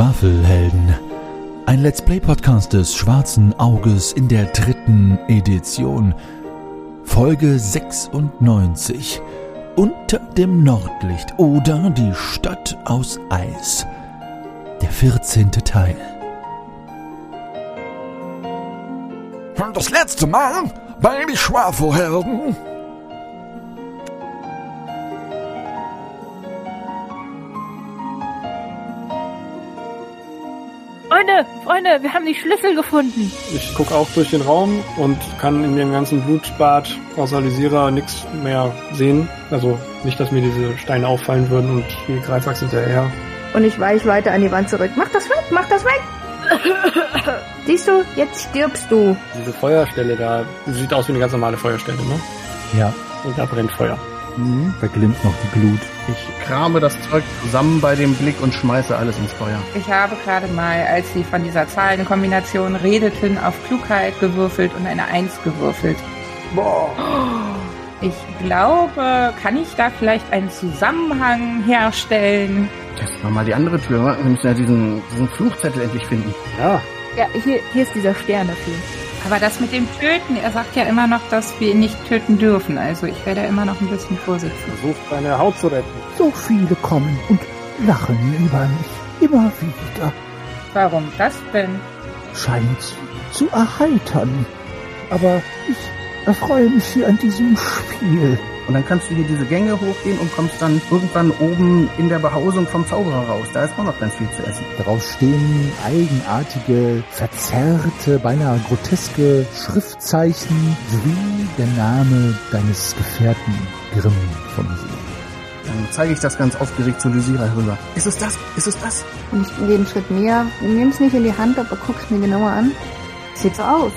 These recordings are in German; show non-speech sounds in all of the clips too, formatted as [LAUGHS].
Schwafelhelden. Ein Let's Play Podcast des Schwarzen Auges in der dritten Edition. Folge 96. Unter dem Nordlicht oder die Stadt aus Eis. Der 14. Teil. Das letzte Mal bei die Schwafelhelden. Freunde, wir haben die Schlüssel gefunden. Ich gucke auch durch den Raum und kann in dem ganzen Blutbad außer Lysira nichts mehr sehen. Also nicht, dass mir diese Steine auffallen würden und die Greifax hinterher. Und ich weiche weiter an die Wand zurück. Mach das weg, mach das weg! [LAUGHS] Siehst du, jetzt stirbst du. Diese Feuerstelle da sieht aus wie eine ganz normale Feuerstelle, ne? Ja, Und da brennt Feuer. Da glimmt noch die Glut. Ich krame das Zeug zusammen bei dem Blick und schmeiße alles ins Feuer. Ich habe gerade mal, als Sie von dieser Zahlenkombination redeten, auf Klugheit gewürfelt und eine Eins gewürfelt. Ich glaube, kann ich da vielleicht einen Zusammenhang herstellen? Testen wir mal die andere Tür. wa? Wir müssen ja diesen, diesen Fluchzettel endlich finden. Ja, Ja, hier, hier ist dieser Sternefilm. Aber das mit dem Töten, er sagt ja immer noch, dass wir ihn nicht töten dürfen. Also ich werde immer noch ein bisschen vorsichtig. versucht seine Haut zu retten. So viele kommen und lachen über mich. Immer wieder. Warum das denn? Scheint sie zu erheitern. Aber ich erfreue mich hier an diesem Spiel. Und dann kannst du hier diese Gänge hochgehen und kommst dann irgendwann oben in der Behausung vom Zauberer raus. Da ist auch noch ganz viel zu essen. Daraus stehen eigenartige, verzerrte, beinahe groteske Schriftzeichen sowie der Name deines Gefährten Grimm von See. Dann zeige ich das ganz aufgeregt zu Lysira rüber. Ist es das? Ist es das? Und ich gehe einen Schritt näher, nimm's nicht in die Hand, aber guck's mir genauer an. Sieht so aus.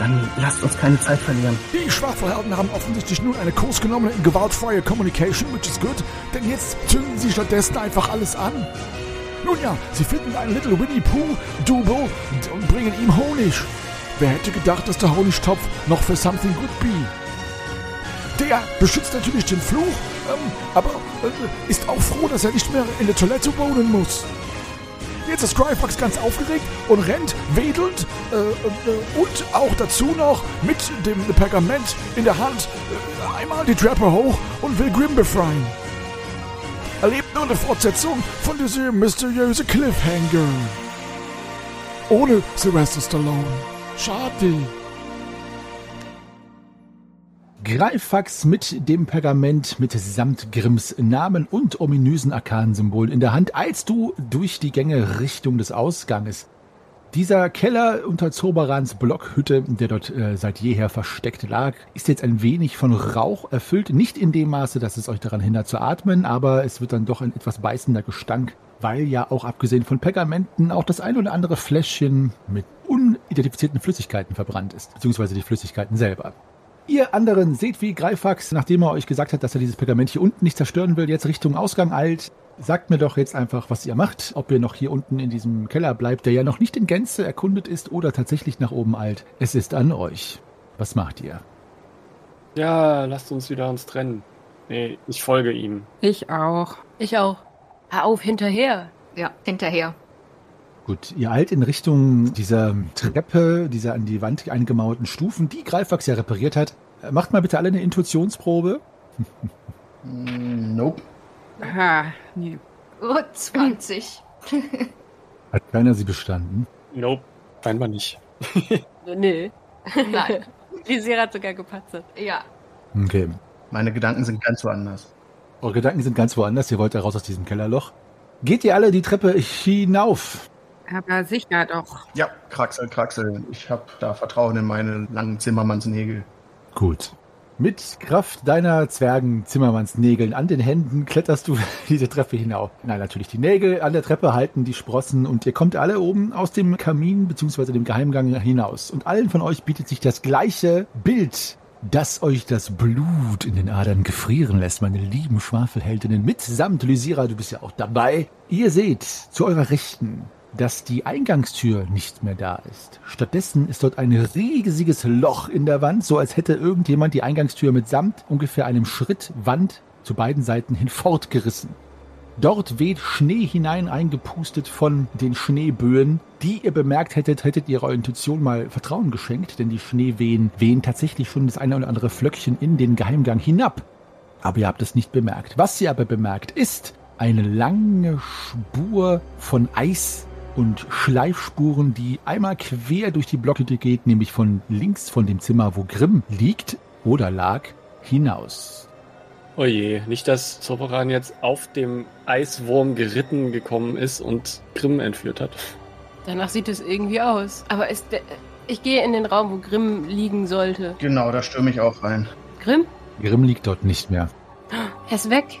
Dann lasst uns keine Zeit verlieren. Die Schwafelhelden haben offensichtlich nun eine Kurs genommen in gewaltfreie Communication, which is good, denn jetzt zünden sie stattdessen einfach alles an. Nun ja, sie finden einen Little Winnie Pooh Double und- und bringen ihm Honig. Wer hätte gedacht, dass der Honigtopf noch für Something Good be? Der beschützt natürlich den Fluch, ähm, aber äh, ist auch froh, dass er nicht mehr in der Toilette wohnen muss. Jetzt ist Cryfax ganz aufgeregt und rennt wedelnd äh, äh, und auch dazu noch mit dem Pergament in der Hand äh, einmal die Treppe hoch und will Grim befreien. Erlebt nur eine Fortsetzung von diesem mysteriösen Cliffhanger. Ohne Sylvester Stallone. Schade. Greifax mit dem Pergament mitsamt Grimms Namen und ominösen Arkansymbolen in der Hand, als du durch die Gänge Richtung des Ausganges. Dieser Keller unter Zoberans Blockhütte, der dort äh, seit jeher versteckt lag, ist jetzt ein wenig von Rauch erfüllt. Nicht in dem Maße, dass es euch daran hindert zu atmen, aber es wird dann doch ein etwas beißender Gestank, weil ja auch abgesehen von Pergamenten auch das ein oder andere Fläschchen mit unidentifizierten Flüssigkeiten verbrannt ist, beziehungsweise die Flüssigkeiten selber. Ihr anderen seht, wie Greifax, nachdem er euch gesagt hat, dass er dieses Pergament hier unten nicht zerstören will, jetzt Richtung Ausgang eilt. Sagt mir doch jetzt einfach, was ihr macht, ob ihr noch hier unten in diesem Keller bleibt, der ja noch nicht in Gänze erkundet ist oder tatsächlich nach oben eilt. Es ist an euch. Was macht ihr? Ja, lasst uns wieder uns trennen. Nee, ich folge ihm. Ich auch. Ich auch. Hör auf, hinterher. Ja, hinterher. Gut, ihr eilt in Richtung dieser Treppe, dieser an die Wand eingemauerten Stufen, die Greifax ja repariert hat. Äh, Macht mal bitte alle eine Intuitionsprobe. Mm, Nope. Ha, nee. Oh, [LAUGHS] 20. Hat keiner sie bestanden? Nope, scheinbar nicht. [LAUGHS] Nee. Nein. [LAUGHS] Die Serie hat sogar gepatzt. Ja. Okay. Meine Gedanken sind ganz woanders. Eure Gedanken sind ganz woanders. Ihr wollt da raus aus diesem Kellerloch. Geht ihr alle die Treppe hinauf? Aber sicher doch. Ja, Kraxel, Kraxel. Ich hab da Vertrauen in meine langen Zimmermannsnägel. Gut. Mit Kraft deiner Zwergen-Zimmermannsnägeln an den Händen kletterst du [LAUGHS] diese Treppe hinauf. Nein, natürlich die Nägel an der Treppe halten die Sprossen und ihr kommt alle oben aus dem Kamin bzw. dem Geheimgang hinaus. Und allen von euch bietet sich das gleiche Bild, das euch das Blut in den Adern gefrieren lässt, meine lieben Schwafelheldinnen, mitsamt Lysira, du bist ja auch dabei. Ihr seht zu eurer Rechten dass die Eingangstür nicht mehr da ist. Stattdessen ist dort ein riesiges Loch in der Wand, so als hätte irgendjemand die Eingangstür mitsamt ungefähr einem Schritt Wand zu beiden Seiten hin fortgerissen. Dort weht Schnee hinein, eingepustet von den Schneeböen. Die ihr bemerkt hättet, hättet ihr eurer Intuition mal Vertrauen geschenkt, denn die Schneewehen wehen tatsächlich schon das eine oder andere Flöckchen in den Geheimgang hinab. Aber ihr habt es nicht bemerkt. Was ihr aber bemerkt, ist eine lange Spur von Eis und Schleifspuren, die einmal quer durch die Blockhütte geht, nämlich von links von dem Zimmer, wo Grimm liegt oder lag, hinaus. Oje, nicht, dass Soveran jetzt auf dem Eiswurm geritten gekommen ist und Grimm entführt hat. Danach sieht es irgendwie aus. Aber ist der, ich gehe in den Raum, wo Grimm liegen sollte. Genau, da stürme ich auch rein. Grimm? Grimm liegt dort nicht mehr. Er ist weg.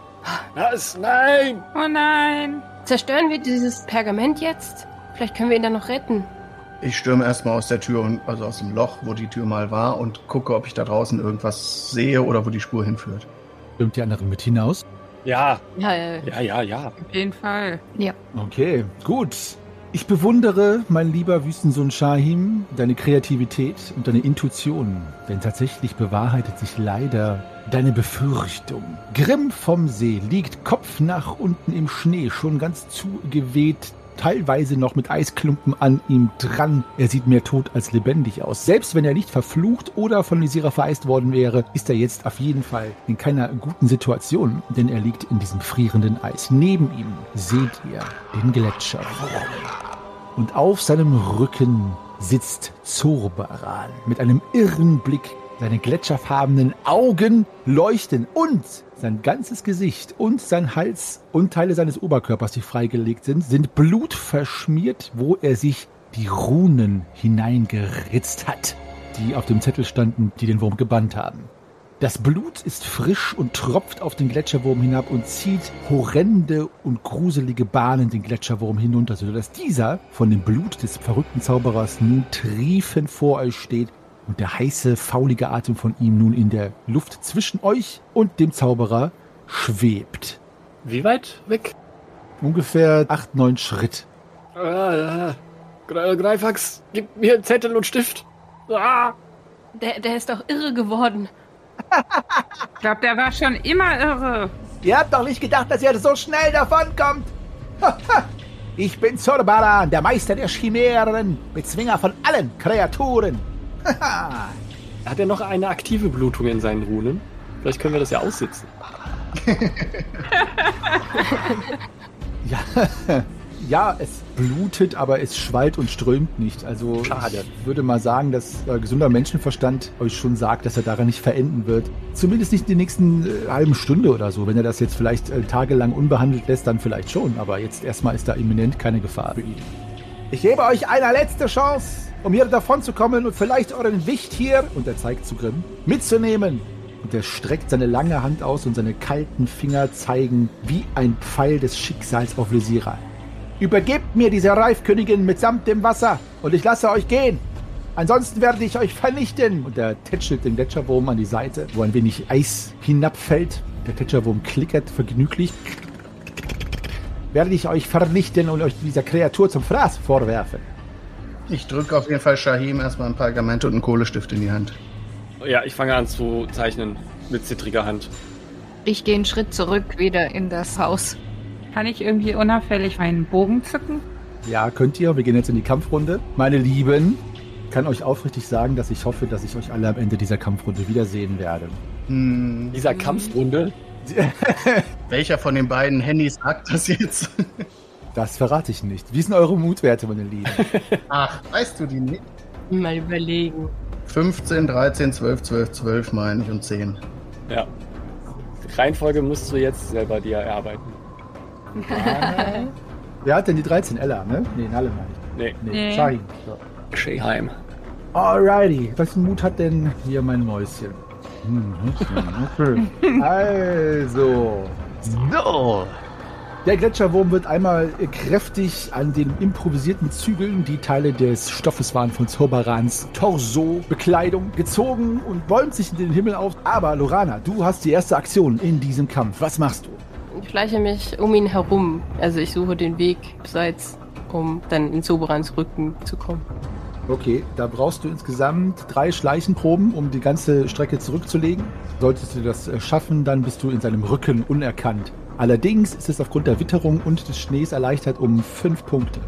Was? Nein! Oh nein. Zerstören wir dieses Pergament jetzt? Vielleicht können wir ihn dann noch retten. Ich stürme erstmal aus der Tür, und, also aus dem Loch, wo die Tür mal war, und gucke, ob ich da draußen irgendwas sehe oder wo die Spur hinführt. Stürmt die anderen mit hinaus? Ja, Ja, ja. ja, ja, ja. Auf jeden Fall. Okay, gut. Ich bewundere, mein lieber Wüstensohn Shahim, deine Kreativität und deine Intuition. Denn tatsächlich bewahrheitet sich leider deine Befürchtung. Grimm vom See liegt Kopf nach unten im Schnee, schon ganz zugeweht, teilweise noch mit Eisklumpen an ihm dran. Er sieht mehr tot als lebendig aus. Selbst wenn er nicht verflucht oder von Lysira vereist worden wäre, ist er jetzt auf jeden Fall in keiner guten Situation, denn er liegt in diesem frierenden Eis. Neben ihm seht ihr den Gletscher. Und auf seinem Rücken sitzt Zorbaran mit einem irren Blick. Seine gletscherfarbenen Augen leuchten und sein ganzes Gesicht und sein Hals und Teile seines Oberkörpers, die freigelegt sind, sind blutverschmiert, wo er sich die Runen hineingeritzt hat, die auf dem Zettel standen, die den Wurm gebannt haben. Das Blut ist frisch und tropft auf den Gletscherwurm hinab und zieht horrende und gruselige Bahnen den Gletscherwurm hinunter, sodass dieser von dem Blut des verrückten Zauberers nun triefend vor euch steht und der heiße, faulige Atem von ihm nun in der Luft zwischen euch und dem Zauberer schwebt. Wie weit weg? Ungefähr acht, neun Schritt. Ah, Gre- Greifax, gib mir Zettel und Stift. Ah! Der, der ist doch irre geworden. Ich glaube, der war schon immer irre. Ihr habt doch nicht gedacht, dass ihr so schnell davonkommt. [LAUGHS] ich bin Zorbaran, der Meister der Chimären, Bezwinger von allen Kreaturen. [LAUGHS] Hat er noch eine aktive Blutung in seinen Runen? Vielleicht können wir das ja aussitzen. [LAUGHS] Ja, ja, es blutet, aber es schwallt und strömt nicht. Also Schade. ich würde mal sagen, dass äh, gesunder Menschenverstand euch schon sagt, dass er daran nicht verenden wird. Zumindest nicht in der nächsten äh, halben Stunde oder so. Wenn er das jetzt vielleicht äh, tagelang unbehandelt lässt, dann vielleicht schon. Aber jetzt erstmal ist da imminent keine Gefahr für ihn. Ich gebe euch eine letzte Chance, um hier davon zu kommen und vielleicht euren Wicht hier Und er zeigt zu Grimm. mitzunehmen. Und er streckt seine lange Hand aus und seine kalten Finger zeigen wie ein Pfeil des Schicksals auf Lysira. Übergebt mir diese Reifkönigin mitsamt dem Wasser und ich lasse euch gehen. Ansonsten werde ich euch vernichten. Und er tätschelt den Gletscherwurm an die Seite, wo ein wenig Eis hinabfällt. Der Gletscherwurm klickert vergnüglich. Werde ich euch vernichten und euch dieser Kreatur zum Fraß vorwerfen. Ich drücke auf jeden Fall Shahim erstmal ein Pergament und einen Kohlestift in die Hand. Ja, ich fange an zu zeichnen mit zittriger Hand. Ich gehe einen Schritt zurück wieder in das Haus. Kann ich irgendwie unauffällig meinen Bogen zücken? Ja, könnt ihr. Wir gehen jetzt in die Kampfrunde. Meine Lieben, ich kann euch aufrichtig sagen, dass ich hoffe, dass ich euch alle am Ende dieser Kampfrunde wiedersehen werde. Hm, Dieser Kampfrunde. [LAUGHS] welcher von den beiden Handys sagt das jetzt? Das verrate ich nicht. Wie sind eure Mutwerte, meine Lieben? [LAUGHS] Ach, weißt du die nicht? Mal überlegen. 15, 13, 12, 12, 12 meine ich und 10. Ja. Die Reihenfolge musst du jetzt selber dir erarbeiten. [LAUGHS] Wer hat denn die 13? Ella, ne? Nee, Nalle meine Nee, ich. Nee, Nee. Shahin. So. Scheheim. Alrighty. Welchen Mut hat denn hier mein Mäuschen? Hm, okay. [LAUGHS] Also. So. Der Gletscherwurm wird einmal kräftig an den improvisierten Zügeln, die Teile des Stoffes waren von Zorbarans Torso-Bekleidung, gezogen und bäumt sich in den Himmel auf. Aber Lorana, du hast die erste Aktion in diesem Kampf. Was machst du? Ich schleiche mich um ihn herum. Also ich suche den Weg abseits, um dann in Zoberans Rücken zu kommen. Okay, da brauchst du insgesamt drei Schleichenproben, um die ganze Strecke zurückzulegen. Solltest du das äh, schaffen, dann bist du in seinem Rücken unerkannt Allerdings ist es aufgrund der Witterung und des Schnees erleichtert um fünf Punkte.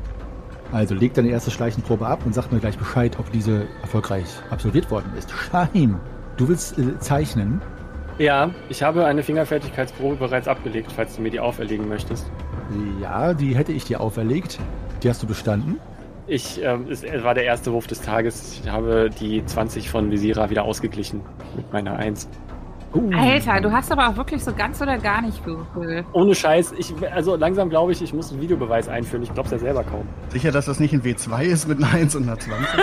Also leg deine erste Schleichenprobe ab und sag mir gleich Bescheid, ob diese erfolgreich absolviert worden ist. Shahim, du willst äh, zeichnen. Ja, ich habe eine Fingerfertigkeitsprobe bereits abgelegt, falls du mir die auferlegen möchtest. Ja, die hätte ich dir auferlegt. Die hast du bestanden. Ich, ähm, es war der erste Wurf des Tages. Ich habe die 20 von Visira wieder ausgeglichen mit meiner 1. Uh, Alter, du hast aber auch wirklich so ganz oder gar nicht gewürfelt. Ohne Scheiß, ich, also langsam glaube ich, ich muss einen Videobeweis einführen. Ich glaube es ja selber kaum. Sicher, dass das nicht ein W2 ist mit einer 1 und einer 20? [LAUGHS]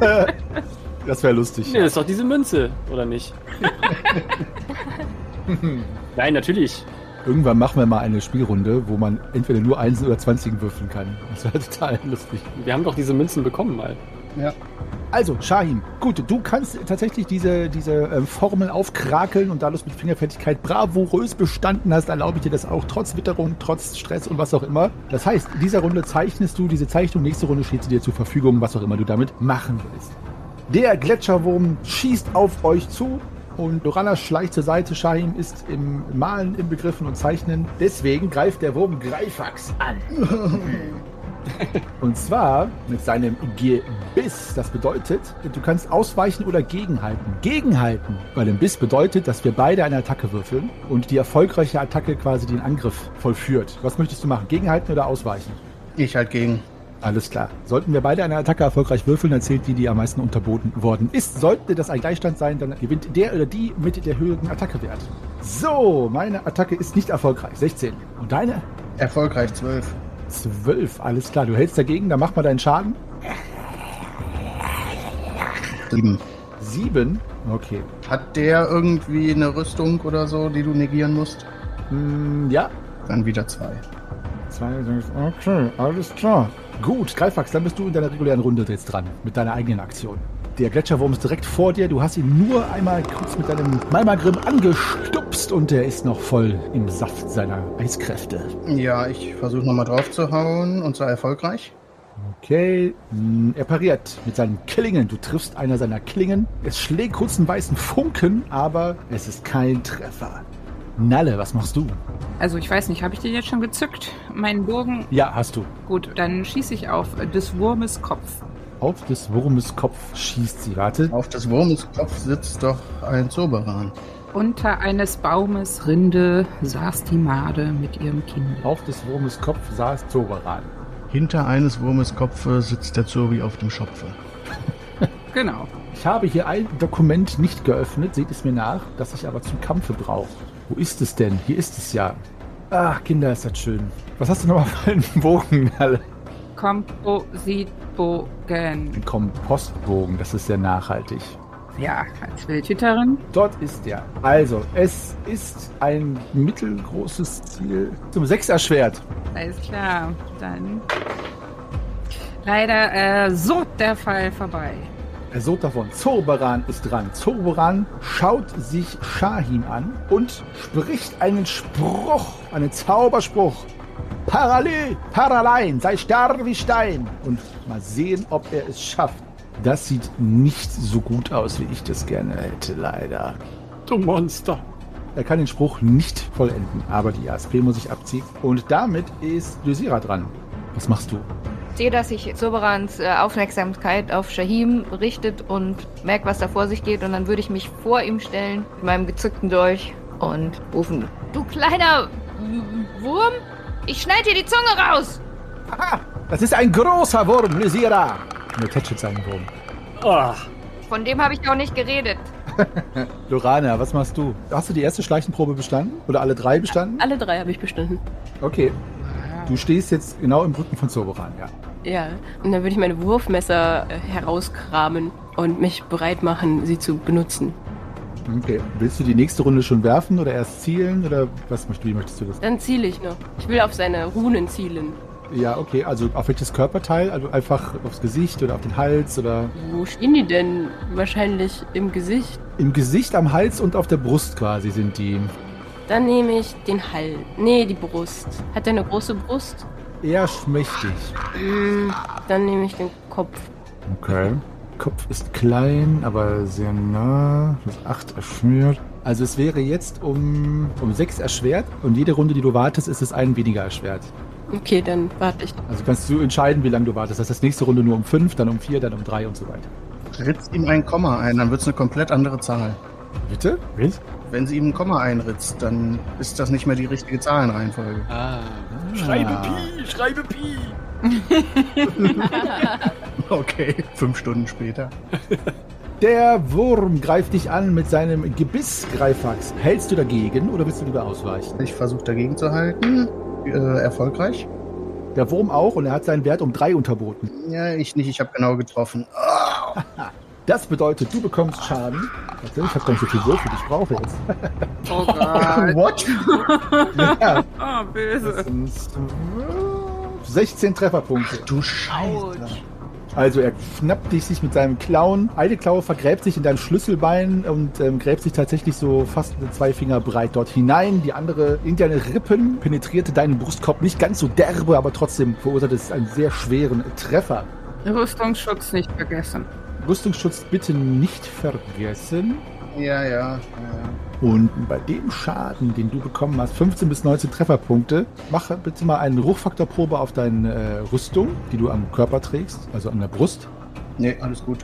[LAUGHS] das wäre lustig. Nee, das ist doch diese Münze, oder nicht? [LAUGHS] Nein, natürlich. Irgendwann machen wir mal eine Spielrunde, wo man entweder nur Einsen oder Zwanzigen würfeln kann. Das wäre total lustig. Wir haben doch diese Münzen bekommen mal. Ja. Also, Shahim, gut, du kannst tatsächlich diese, diese ähm, Formel aufkrakeln und da du es mit Fingerfertigkeit bravourös bestanden hast, erlaube ich dir das auch, trotz Witterung, trotz Stress und was auch immer. Das heißt, in dieser Runde zeichnest du diese Zeichnung, nächste Runde steht sie dir zur Verfügung, was auch immer du damit machen willst. Der Gletscherwurm schießt auf euch zu und Lorana schleicht zur Seite. Shahim ist im Malen im Begriffen und Zeichnen. Deswegen greift der Wurm Greifax an. [LAUGHS] [LAUGHS] Und zwar mit seinem Gebiss. Das bedeutet, du kannst ausweichen oder gegenhalten. Gegenhalten bei dem Biss bedeutet, dass wir beide eine Attacke würfeln und die erfolgreiche Attacke quasi den Angriff vollführt. Was möchtest du machen? Gegenhalten oder ausweichen? Ich halt gegen. Alles klar. Sollten wir beide eine Attacke erfolgreich würfeln, dann zählt die, die am meisten unterboten worden ist. Sollte das ein Gleichstand sein, dann gewinnt der oder die mit der höheren Attackewert. So, meine Attacke ist nicht erfolgreich. 16. Und deine? Erfolgreich 12. 12. Alles klar. Du hältst dagegen, dann mach mal deinen Schaden. 7. 7. Okay. Hat der irgendwie eine Rüstung oder so, die du negieren musst? Hm, ja. Dann wieder 2. Zwei, sechs, Okay, alles klar. Gut, Greifax, dann bist du in deiner regulären Runde jetzt dran. Mit deiner eigenen Aktion. Der Gletscherwurm ist direkt vor dir. Du hast ihn nur einmal kurz mit deinem Malmagrim angestupst und der ist noch voll im Saft seiner Eiskräfte. Ja, ich versuche nochmal drauf zu hauen und zwar erfolgreich. Okay, hm, er pariert mit seinen Klingen. Du triffst einer seiner Klingen. Es schlägt kurz einen weißen Funken, aber es ist kein Treffer. Nalle, was machst du? Also ich weiß nicht, habe ich den jetzt schon gezückt? Meinen Bogen? Ja, hast du. Gut, dann schieße ich auf des Wurmes Kopf. Auf des Wurmes Kopf schießt sie. Warte. Auf des Wurmes Kopf sitzt doch ein Zoberan. Unter eines Baumes Rinde saß die Made mit ihrem Kind. Auf des Wurmes Kopf saß Zoberan. Hinter eines Wurmes Kopfe sitzt der Zobi auf dem Schopfe. [LAUGHS] Genau. Ich habe hier ein Dokument nicht geöffnet, seht es mir nach, das ich aber zum Kampfe brauche. Wo ist es denn? Hier ist es ja. Ach, Kinder, ist das schön. Was hast du nochmal für einen Bogen, [LAUGHS] Nalle? Kompositbogen. Ein Kompostbogen, das ist sehr nachhaltig. Ja, als Wildhüterin. Dort ist er. Also, es ist ein mittelgroßes Ziel zum Sechserschwert. Alles klar. Dann. Leider äh, so der Fall vorbei. Er sot davon. Zoberan ist dran. Zoberan schaut sich Shahim an und spricht einen Spruch, einen Zauberspruch. Parallel, Paralein, sei starr wie Stein. Und mal sehen, ob er es schafft. Das sieht nicht so gut aus, wie ich das gerne hätte, leider. Du Monster. Er kann den Spruch nicht vollenden, aber die ASP muss ich abziehen. Und damit ist Lysira dran. Was machst du? Ich sehe, dass sich Soberans äh, Aufmerksamkeit auf Shahim richtet und merkt, was da vor sich geht. Und dann würde ich mich vor ihm stellen, mit meinem gezückten Dolch und rufen: Du kleiner Wurm, ich schneid dir die Zunge raus! Aha, das ist ein großer Wurm, Lysira. Er tätschelt seinen Wurm. Oh, Von dem habe ich auch nicht geredet. [LAUGHS] Lorana, was machst du? Hast du die erste Schleichenprobe bestanden? Oder alle drei bestanden? Alle drei habe ich bestanden. Okay. Du stehst jetzt genau im Rücken von Zoberan, ja. Ja, und dann würde ich meine Wurfmesser äh, herauskramen und mich bereit machen, sie zu benutzen. Okay. Willst du die nächste Runde schon werfen oder erst zielen? Oder was möchtest, wie möchtest du das? Dann ziele ich noch. Ich will auf seine Runen zielen. Ja, okay. Also auf welches Körperteil? Also einfach aufs Gesicht oder auf den Hals oder Wo stehen die denn? Wahrscheinlich im Gesicht. im Gesicht, am Hals und auf der Brust quasi sind die. Dann nehme ich den Hals. Nee, die Brust. Hat er eine große Brust? Eher schmächtig. Mm, Dann nehme ich den Kopf. Okay. Kopf ist klein, aber sehr nah. Das 8 erschwert. Also es wäre jetzt um, um sechs erschwert und jede Runde, die du wartest, ist es einen weniger erschwert. Okay, dann warte ich. Also kannst du entscheiden, wie lange du wartest. Das heißt, nächste Runde nur um fünf, dann um vier, dann um drei und so weiter. Ritzt ihm ein Komma ein, dann wird es eine komplett andere Zahl. Bitte? Wenn sie ihm ein Komma einritzt, dann ist das nicht mehr die richtige Zahlenreihenfolge. Ah. Schreibe Pi, schreibe Pi. [LAUGHS] [LAUGHS] Okay, fünf Stunden später. Der Wurm greift dich an mit seinem Gebiss, Greifax. Hältst du dagegen oder willst du lieber ausweichen? Ich versuche dagegen zu halten. Äh, erfolgreich? Der Wurm auch und er hat seinen Wert um drei unterboten. Ja, ich nicht, ich habe genau getroffen. [LAUGHS] Das bedeutet, du bekommst Schaden. Warte, ich habe gar nicht so viel Würfel, ich brauche jetzt. Oh Gott. [LAUGHS] What? ja, Oh, böse. das sind 16 Trefferpunkte. Du Scheiße. Also er schnappt dich sich mit seinem Klauen. Eine Klaue vergräbt sich in dein Schlüsselbein und ähm, gräbt sich tatsächlich so fast zwei Finger breit dort hinein. Die andere in deine Rippen penetrierte deinen Brustkorb nicht ganz so derbe, aber trotzdem verursacht es einen sehr schweren Treffer. Rüstungsschutz nicht vergessen. Rüstungsschutz bitte nicht vergessen. Ja, ja. ja. Und bei dem Schaden, den du bekommen hast, 15 bis 19 Trefferpunkte, mach bitte mal eine Ruchfaktorprobe auf deine äh, Rüstung, die du am Körper trägst, also an der Brust. Nee, alles gut.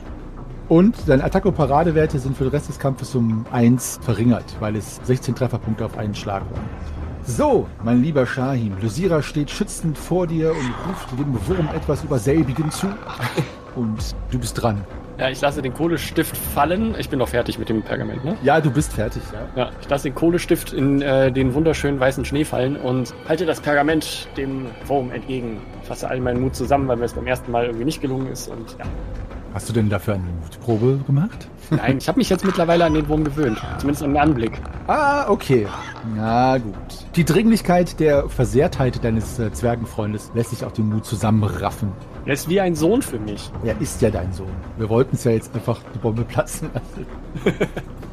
Und deine Attacke- und Paradewerte sind für den Rest des Kampfes um 1 verringert, weil es 16 Trefferpunkte auf einen Schlag waren. So, mein lieber Shahim, Lysira steht schützend vor dir und ruft dem Wurm etwas über selbigen zu. [LAUGHS] Und du bist dran. Ja, ich lasse den Kohlestift fallen. Ich bin noch fertig mit dem Pergament, ne? Ja, du bist fertig, ja. Ja, ich lasse den Kohlestift in äh, den wunderschönen weißen Schnee fallen und halte das Pergament dem Wurm entgegen. Fasse all meinen Mut zusammen, weil mir es beim ersten Mal irgendwie nicht gelungen ist und ja. Hast du denn dafür eine Mutprobe gemacht? Nein, ich habe mich jetzt mittlerweile an den Wurm gewöhnt. Zumindest an den Anblick. Ah, okay. Na gut. Die Dringlichkeit der Versehrtheit deines äh, Zwergenfreundes lässt sich auch den Mut zusammenraffen. Er ist wie ein Sohn für mich. Er ist ja dein Sohn. Wir wollten es ja jetzt einfach die Bombe platzen lassen. [LAUGHS]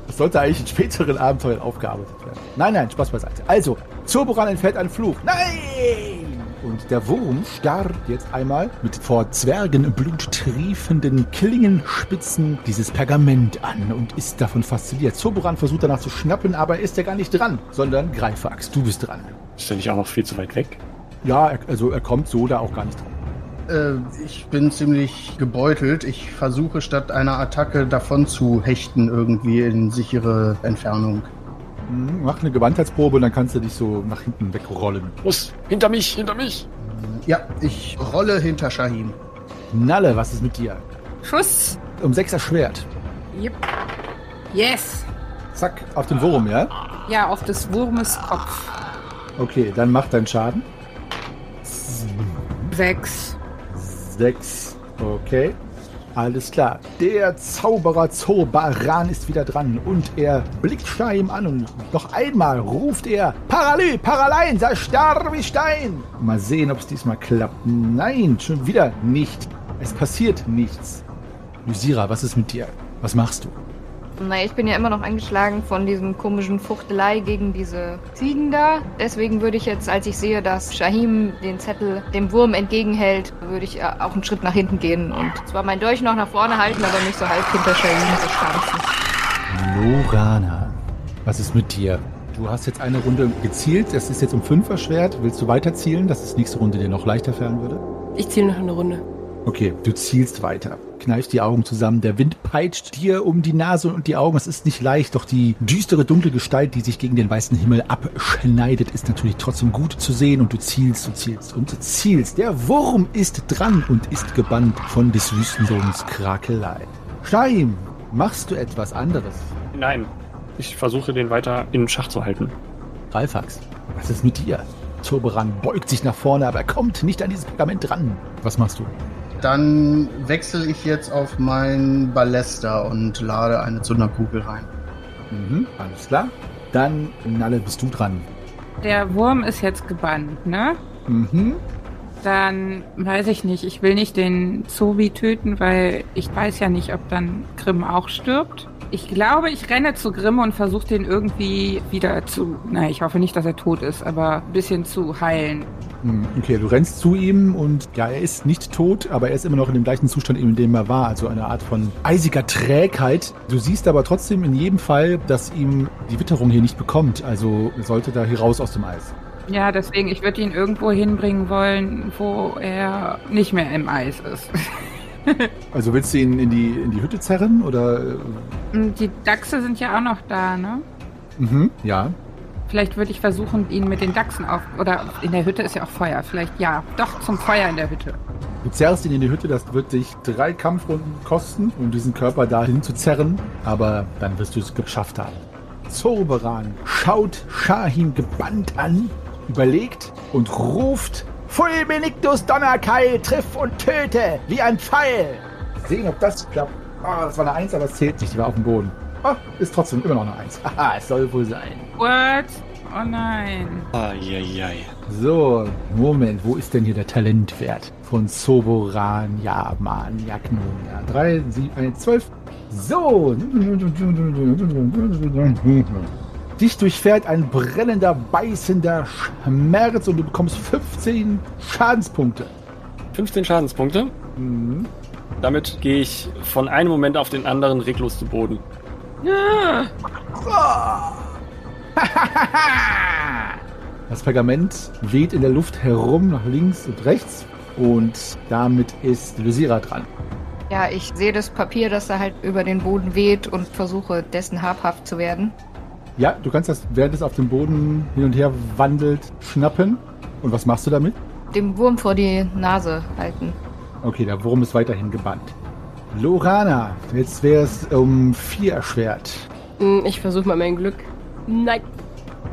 Das sollte eigentlich in späteren Abenteuern aufgearbeitet werden. Nein, nein, Spaß beiseite. Also, Zurboran entfällt ein Fluch. Nein! Und der Wurm starrt jetzt einmal mit vor Zwergenblut triefenden Klingenspitzen dieses Pergament an und ist davon fasziniert. Zurboran versucht danach zu schnappen, aber er ist ja gar nicht dran, sondern Greifax, du bist dran. Ist der nicht auch noch viel zu weit weg? Ja, er, also er kommt so da auch gar nicht dran. Äh, ich bin ziemlich gebeutelt. Ich versuche statt einer Attacke davon zu hechten, irgendwie in sichere Entfernung. Mhm, Mach eine Gewandheitsprobe und dann kannst du dich so nach hinten wegrollen. Los, hinter mich, hinter mich. Ja, ich rolle hinter Shahim. Nalle, was ist mit dir? Schuss. Um sechs erschwert. Yep. Yes. Zack, auf den Wurm, ja? Ja, auf des Wurmes Kopf. Okay, dann mach deinen Schaden. Sechs. Sechs. Okay. Alles klar. Der Zauberer Zorbaran ist wieder dran und er blickt Stein an und noch einmal ruft er Paralü, Paralein, sei starr wie Stein. Mal sehen, ob es diesmal klappt. Nein, schon wieder nicht. Es passiert nichts. Lysira, was ist mit dir? Was machst du? Na, ich bin ja immer noch angeschlagen von diesem komischen Fuchtelei gegen diese Ziegen da. Deswegen würde ich jetzt, als ich sehe, dass Shahim den Zettel dem Wurm entgegenhält, würde ich äh, auch einen Schritt nach hinten gehen und zwar mein Dolch noch nach vorne halten, aber mich so halb hinter Shahim so stanzen. Lorana, was ist mit dir? Du hast jetzt eine Runde gezielt. Es ist jetzt um fünf erschwert. Willst du weiter zielen, dass es nächste Runde dir noch leichter fallen würde? Ich zähle noch eine Runde. Okay, du zielst weiter. Kneifst die Augen zusammen. Der Wind peitscht dir um die Nase und die Augen. Es ist nicht leicht, doch die düstere, dunkle Gestalt, die sich gegen den weißen Himmel abschneidet, ist natürlich trotzdem gut zu sehen. Und du zielst, du zielst und du zielst. Der Wurm ist dran und ist gebannt von des Wüstensohns Krakelei. Scheim, machst du etwas anderes? Nein, ich versuche den weiter in Schach zu halten. Ralfax, was ist mit dir? Turberan beugt sich nach vorne, aber er kommt nicht an dieses Pergament dran. Was machst du? Dann wechsle ich jetzt auf mein Ballester und lade eine Zunderkugel rein. Mhm, alles klar. Dann, Nalle, bist du dran. Der Wurm ist jetzt gebannt, ne? Mhm. Dann weiß ich nicht. Ich will nicht den Zobi töten, weil ich weiß ja nicht, ob dann Grimm auch stirbt. Ich glaube, ich renne zu Grimm und versuche den irgendwie wieder zu. Na, ich hoffe nicht, dass er tot ist, aber ein bisschen zu heilen. Hm, Okay, du rennst zu ihm und ja, er ist nicht tot, aber er ist immer noch in dem gleichen Zustand, in dem er war. Also eine Art von eisiger Trägheit. Du siehst aber trotzdem in jedem Fall, dass ihm die Witterung hier nicht bekommt. Also er sollte da hier raus aus dem Eis. Ja, deswegen, ich würde ihn irgendwo hinbringen wollen, wo er nicht mehr im Eis ist. [LAUGHS] [LAUGHS] Also willst du ihn in die, in die Hütte zerren oder? äh, Und Die Dachse sind ja auch noch da, ne? Mhm, ja. Vielleicht würde ich versuchen, ihn mit den Dachsen auf. Oder in der Hütte ist ja auch Feuer. Vielleicht ja, doch zum Feuer in der Hütte. Du zerrst ihn in die Hütte, das wird dich drei Kampfrunden kosten, um diesen Körper dahin zu zerren, aber dann wirst du es geschafft haben. Zoberan schaut Shahim gebannt an, überlegt und ruft Fui Benedictus Donnerkeil, triff und töte, wie ein Pfeil. Sehen, ob das klappt. Ah, das war eine Eins, aber es zählt nicht, die war auf dem Boden. Ah, ist trotzdem immer noch eine Eins. [LAUGHS] Haha, es soll wohl sein. What? Oh nein. Eieiei. So, Moment, wo ist denn hier der Talentwert von Soboran? Ja, ja. 3, 7, 1, 12. So. Dich durchfährt ein brennender, beißender Schmerz und du bekommst 15 Schadenspunkte. 15 Schadenspunkte. Mhm. Damit gehe ich von einem Moment auf den anderen reglos zu Boden. [LAUGHS] Das Pergament weht in der Luft herum, nach links und rechts. Und damit ist Lysira dran. Ja, ich sehe das Papier, das da halt über den Boden weht und versuche dessen habhaft zu werden. Ja, du kannst das, während es auf dem Boden hin und her wandelt, schnappen. Und was machst du damit? Dem Wurm vor die Nase halten. Okay, der Wurm ist weiterhin gebannt. Lorana, jetzt wäre es um vier erschwert. Hm, Ich versuche mal mein Glück. Nein.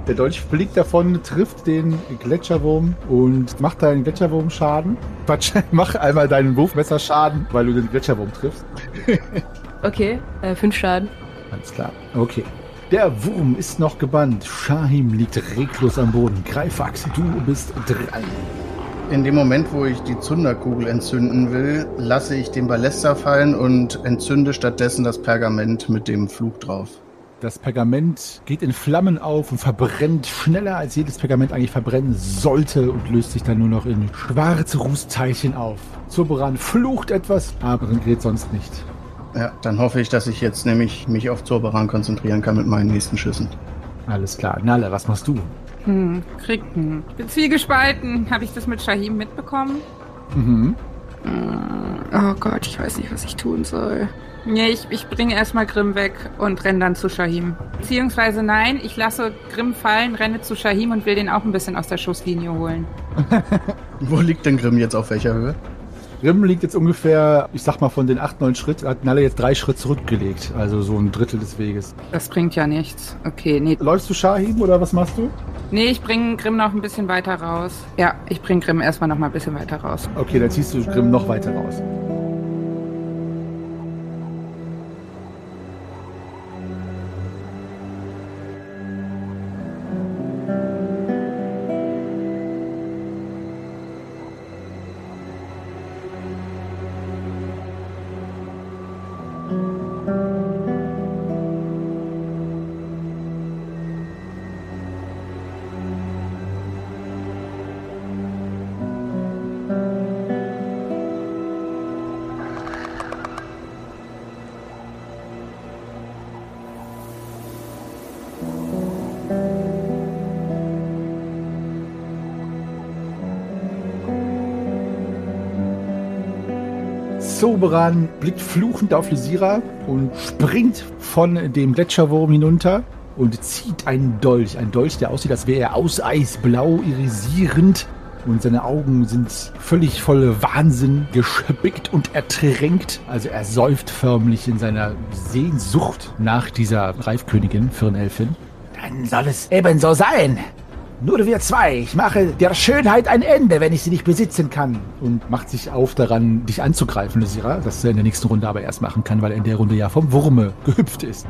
Der Dolch fliegt davon, trifft den Gletscherwurm und macht deinen Gletscherwurm Schaden. Quatsch, [LAUGHS] mach einmal deinen Wurfmesser Schaden, weil du den Gletscherwurm triffst. [LAUGHS] Okay, äh, fünf Schaden. Alles klar. Okay. Der Wurm ist noch gebannt. Shahim liegt reglos am Boden. Greifax, du bist dran. In dem Moment, wo ich die Zunderkugel entzünden will, lasse ich den Ballester fallen und entzünde stattdessen das Pergament mit dem Fluch drauf. Das Pergament geht in Flammen auf und verbrennt schneller, als jedes Pergament eigentlich verbrennen sollte und löst sich dann nur noch in schwarze Rußteilchen auf. Zoberan flucht etwas, aber geht sonst nicht. Ja, dann hoffe ich, dass ich jetzt nämlich mich auf Zauberan konzentrieren kann mit meinen nächsten Schüssen. Alles klar. Nalle, was machst du? Hm, kriegen. Ich bin zwiegespalten. Habe ich das mit Shahim mitbekommen? Mhm. Oh Gott, ich weiß nicht, was ich tun soll. Nee, ich, ich bringe erstmal Grimm weg und renne dann zu Shahim. Beziehungsweise nein, ich lasse Grimm fallen, renne zu Shahim und will den auch ein bisschen aus der Schusslinie holen. [LAUGHS] Wo liegt denn Grimm jetzt auf welcher Höhe? Grimm liegt jetzt ungefähr, ich sag mal, von den 8, 9 Schritt, hat Nalle jetzt drei Schritt zurückgelegt. Also so ein Drittel des Weges. Das bringt ja nichts. Okay, nee. Läufst du Shahim oder was machst du? Nee, ich bringe Grimm noch ein bisschen weiter raus. Ja, ich bringe Grimm erstmal noch mal ein bisschen weiter raus. Okay, dann ziehst du Grimm noch weiter raus. Soberan blickt fluchend auf Lysira und springt von dem Gletscherwurm hinunter und zieht einen Dolch. Ein Dolch, der aussieht, als wäre er aus Eisblau irisierend. Und seine Augen sind völlig voll Wahnsinn, gespickt und ertränkt. Also er säuft förmlich in seiner Sehnsucht nach dieser Reifkönigin, Firnelfin. Dann soll es ebenso sein. Nur wir zwei. Ich mache der Schönheit ein Ende, wenn ich sie nicht besitzen kann. und macht sich auf daran, dich anzugreifen, Lysira, das er in der nächsten Runde aber erst machen kann, weil er in der Runde ja vom Wurme gehüpft ist.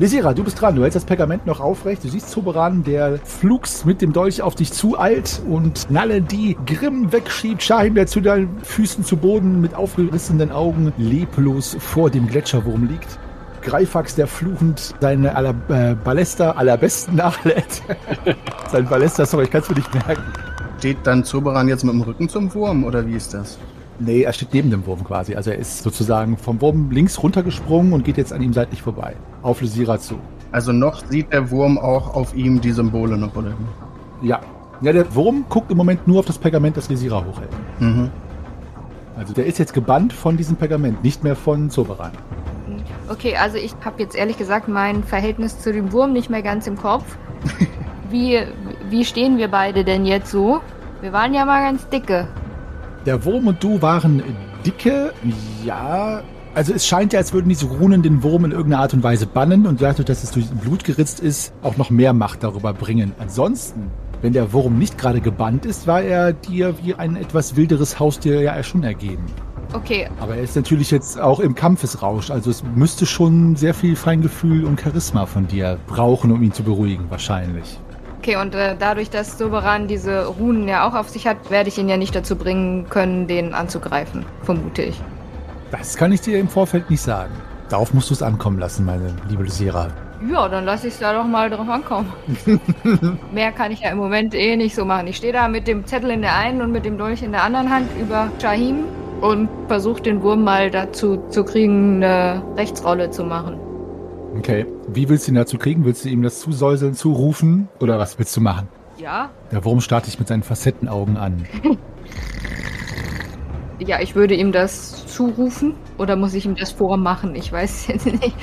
Lysira, du bist dran, du hältst das Pergament noch aufrecht, du siehst Zoberan, der flugs mit dem Dolch auf dich zueilt und Nalle, die Grimm wegschiebt, Shahim, der zu deinen Füßen zu Boden mit aufgerissenen Augen leblos vor dem Gletscherwurm liegt. Greifax, der fluchend seine aller, äh, Ballester allerbesten nachlädt. [LAUGHS] Sein Ballester, sorry, ich kann es mir nicht merken. Steht dann Zoberan jetzt mit dem Rücken zum Wurm oder wie ist das? Nee, er steht neben dem Wurm quasi. Also er ist sozusagen vom Wurm links runtergesprungen und geht jetzt an ihm seitlich vorbei. Auf Lysira zu. Also noch sieht der Wurm auch auf ihm die Symbole noch, oder? Ja. Ja, der Wurm guckt im Moment nur auf das Pergament, das Lysira hochhält. Mhm. Also der ist jetzt gebannt von diesem Pergament, nicht mehr von Zoberan. Okay, also ich habe jetzt ehrlich gesagt mein Verhältnis zu dem Wurm nicht mehr ganz im Kopf. [LAUGHS] Wie, wie stehen wir beide denn jetzt so? Wir waren ja mal ganz dicke. Der Wurm und du waren dicke, ja. Also es scheint ja, als würden diese Runen den Wurm in irgendeiner Art und Weise bannen und dadurch, dass es durch Blut geritzt ist, auch noch mehr Macht darüber bringen. Ansonsten, wenn der Wurm nicht gerade gebannt ist, war er dir wie ein etwas wilderes Haustier ja schon ergeben. Okay, Aber er ist natürlich jetzt auch im Kampfesrausch, also es müsste schon sehr viel Feingefühl und Charisma von dir brauchen, um ihn zu beruhigen, wahrscheinlich. okay, und äh, dadurch, dass Soberan diese Runen ja auch auf sich hat, werde ich ihn ja nicht dazu bringen können, den anzugreifen, vermute ich. Das kann ich dir im Vorfeld nicht sagen. Darauf musst du es ankommen lassen, meine liebe Lysera. Ja, dann lasse ich es da doch mal drauf ankommen. [LAUGHS] Mehr kann ich ja im Moment eh nicht so machen. Ich stehe da mit dem Zettel in der einen und mit dem Dolch in der anderen Hand über Shahim und versuche den Wurm mal dazu zu kriegen, eine Rechtsrolle zu machen. Okay. Wie willst du ihn dazu kriegen? Willst du ihm das zusäuseln, zurufen? Oder was willst du machen? Ja? Der Wurm starrt dich mit seinen Facettenaugen an. [LAUGHS] Ja, ich würde ihm das zurufen oder muss ich ihm das vormachen? Ich weiß [LAUGHS] jetzt nicht.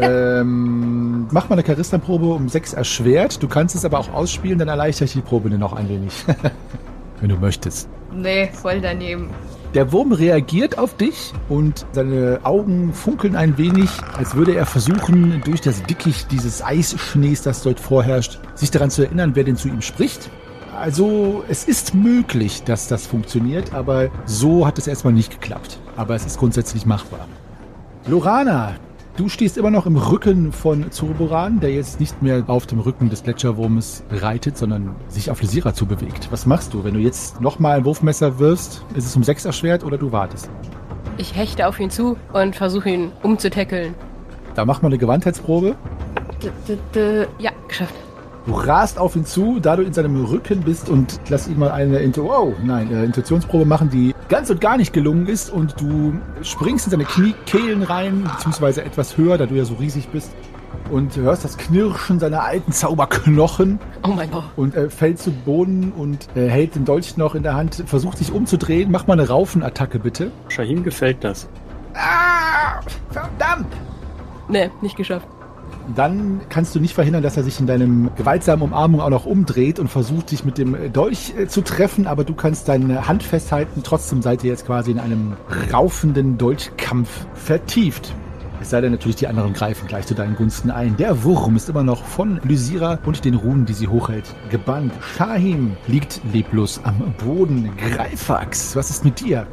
ähm, mach mal eine Charisma-Probe um 6 erschwert. Du kannst es aber auch ausspielen, dann erleichtert die Probe dir noch ein wenig. [LAUGHS] Wenn du möchtest. Nee, voll daneben. Der Wurm reagiert auf dich und seine Augen funkeln ein wenig, als würde er versuchen, durch das Dickicht dieses Eisschnees, das dort vorherrscht, sich daran zu erinnern, wer denn zu ihm spricht. Also es ist möglich, dass das funktioniert, aber so hat es erstmal nicht geklappt. Aber es ist grundsätzlich machbar. Lorana, du stehst immer noch im Rücken von Zoroboran, der jetzt nicht mehr auf dem Rücken des Gletscherwurmes reitet, sondern sich auf Lysira zubewegt. Was machst du, wenn du jetzt nochmal ein Wurfmesser wirfst? Ist es um sechs erschwert oder du wartest? Ich hechte auf ihn zu und versuche ihn umzutackeln. Da mach mal eine Gewandheitsprobe. D -d -d ja, geschafft. Du rast auf ihn zu, da du in seinem Rücken bist und lass ihn mal eine Intu oh, nein, äh, Intuitionsprobe machen, die ganz und gar nicht gelungen ist und du springst in seine Kniekehlen rein, beziehungsweise etwas höher, da du ja so riesig bist und hörst das Knirschen seiner alten Zauberknochen Oh mein Gott. und äh, fällt zu Boden und äh, hält den Dolch noch in der Hand, versucht sich umzudrehen. Mach mal eine Raufenattacke bitte. Shahim gefällt das. Ah, verdammt! Nee, nicht geschafft. Dann kannst du nicht verhindern, dass er sich in deinem gewaltsamen Umarmung auch noch umdreht und versucht, dich mit dem Dolch äh, zu treffen, aber du kannst deine Hand festhalten. Trotzdem seid ihr jetzt quasi in einem raufenden Dolchkampf vertieft. Es sei denn natürlich, die anderen greifen gleich zu deinen Gunsten ein. Der Wurm ist immer noch von Lysira und den Runen, die sie hochhält, gebannt. Shahim liegt leblos am Boden. Greifax, was ist mit dir?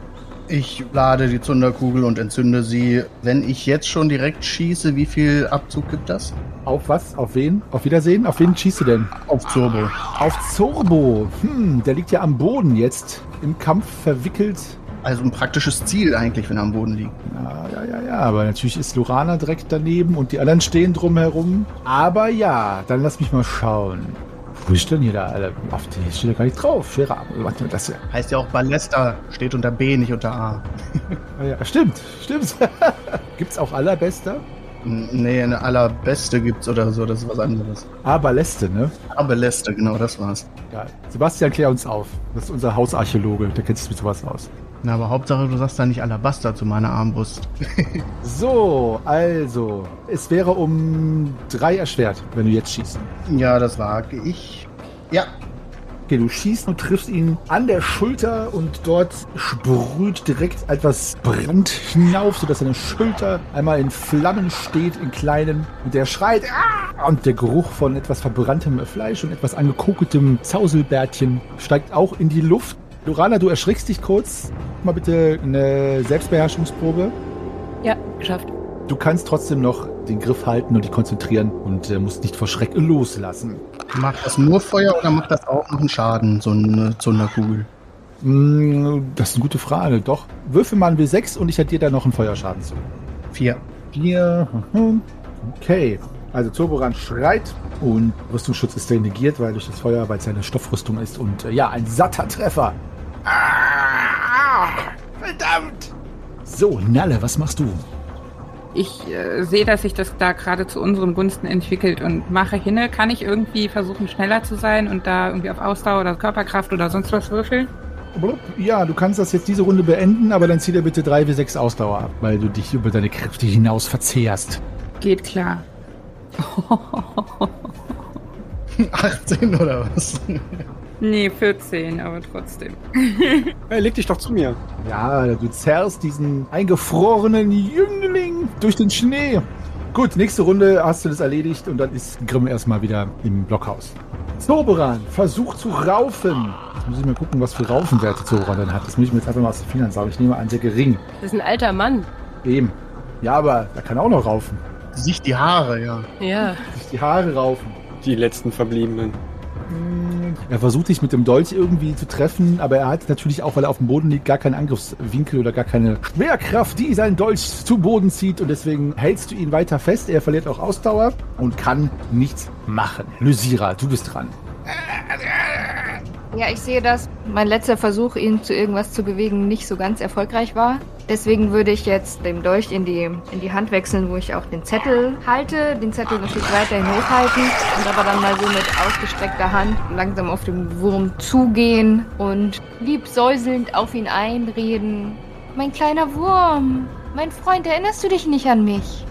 Ich lade die Zunderkugel und entzünde sie. Wenn ich jetzt schon direkt schieße, wie viel Abzug gibt das? Auf was? Auf wen? Auf Wiedersehen? Auf wen schießt du denn? Auf Turbo. Auf Zorbo. Hm, der liegt ja am Boden jetzt. Im Kampf verwickelt. Also ein praktisches Ziel eigentlich, wenn er am Boden liegt. Ja, ja, ja, ja. Aber natürlich ist Lorana direkt daneben und die anderen stehen drumherum. Aber ja, dann lass mich mal schauen. Wo ist denn hier da alle? Auf die steht ja gar nicht drauf. Schwerer. Warte das ja. Heißt ja auch Ballesta, steht unter B, nicht unter A. [LAUGHS] Ah, ja. Stimmt, stimmt. [LAUGHS] Gibt's auch Allerbester? Nee, eine allerbeste gibt's oder so, das ist was anderes. Ah, Balleste, ne? Balleste, genau, das war's. Ja. Sebastian, klär uns auf. Das ist unser Hausarchäologe. Der kennt sich mit sowas aus. Na, aber Hauptsache, du sagst da nicht Alabaster zu meiner Armbrust. [LAUGHS] So, also. Es wäre um drei erschwert, wenn du jetzt schießt. Ja, das wage ich. Ja, Okay, du schießt und triffst ihn an der Schulter und dort sprüht direkt etwas Brand hinauf, sodass seine Schulter einmal in Flammen steht, in kleinen. Und der schreit, ah! und der Geruch von etwas verbranntem Fleisch und etwas angekokeltem Zauselbärtchen steigt auch in die Luft. Lorana, du erschrickst dich kurz. Mach Mal bitte eine Selbstbeherrschungsprobe. Ja, geschafft. Du kannst trotzdem noch den Griff halten und dich konzentrieren und äh, musst nicht vor Schreck loslassen. macht das nur Feuer oder macht das auch noch einen Schaden, so eine Zunderkugel? Mm, Das ist eine gute Frage. Doch, würfel mal ein W6 und ich addiere da noch einen Feuerschaden zu. Vier. Vier. Okay. Also Zoboran schreit und Rüstungsschutz ist negiert, weil durch das Feuer, weil es eine Stoffrüstung ist. Und äh, ja, ein satter Treffer. Ah, verdammt! So, Nalle, was machst du? Ich äh, sehe, dass sich das da gerade zu unseren Gunsten entwickelt und mache hinne. Kann ich irgendwie versuchen, schneller zu sein und da irgendwie auf Ausdauer oder Körperkraft oder sonst was würfeln? Ja, du kannst das jetzt diese Runde beenden, aber dann zieh dir bitte 3 wie 6 Ausdauer ab, weil du dich über deine Kräfte hinaus verzehrst. Geht klar. [LAUGHS] 18 oder was? [LAUGHS] Nee, 14, aber trotzdem. [LAUGHS] Hey, leg dich doch zu mir. Ja, du zerrst diesen eingefrorenen Jüngling durch den Schnee. Gut, nächste Runde hast du das erledigt und dann ist Grimm erstmal wieder im Blockhaus. Zoberan versucht zu raufen. Jetzt muss ich mal gucken, was für Raufenwerte Zoberan dann hat. Das muss ich mir jetzt einfach mal aus den Fingern sagen. Ich nehme an, sehr gering. Das ist ein alter Mann. Eben. Ja, aber er kann auch noch raufen. Sich die Haare, ja. Ja. Sich die Haare raufen. Die letzten Verbliebenen. Er versucht sich mit dem Dolch irgendwie zu treffen, aber er hat natürlich auch, weil er auf dem Boden liegt, gar keinen Angriffswinkel oder gar keine Schwerkraft, die seinen Dolch zu Boden zieht und deswegen hältst du ihn weiter fest. Er verliert auch Ausdauer und kann nichts machen. Lysira, du bist dran. Ja, ich sehe, dass mein letzter Versuch, ihn zu irgendwas zu bewegen, nicht so ganz erfolgreich war. Deswegen würde ich jetzt dem Dolch in die, in die Hand wechseln, wo ich auch den Zettel halte, den Zettel natürlich weiterhin hochhalten und aber dann mal so mit ausgestreckter Hand langsam auf den Wurm zugehen und liebsäuselnd auf ihn einreden. Mein kleiner Wurm, mein Freund, erinnerst du dich nicht an mich?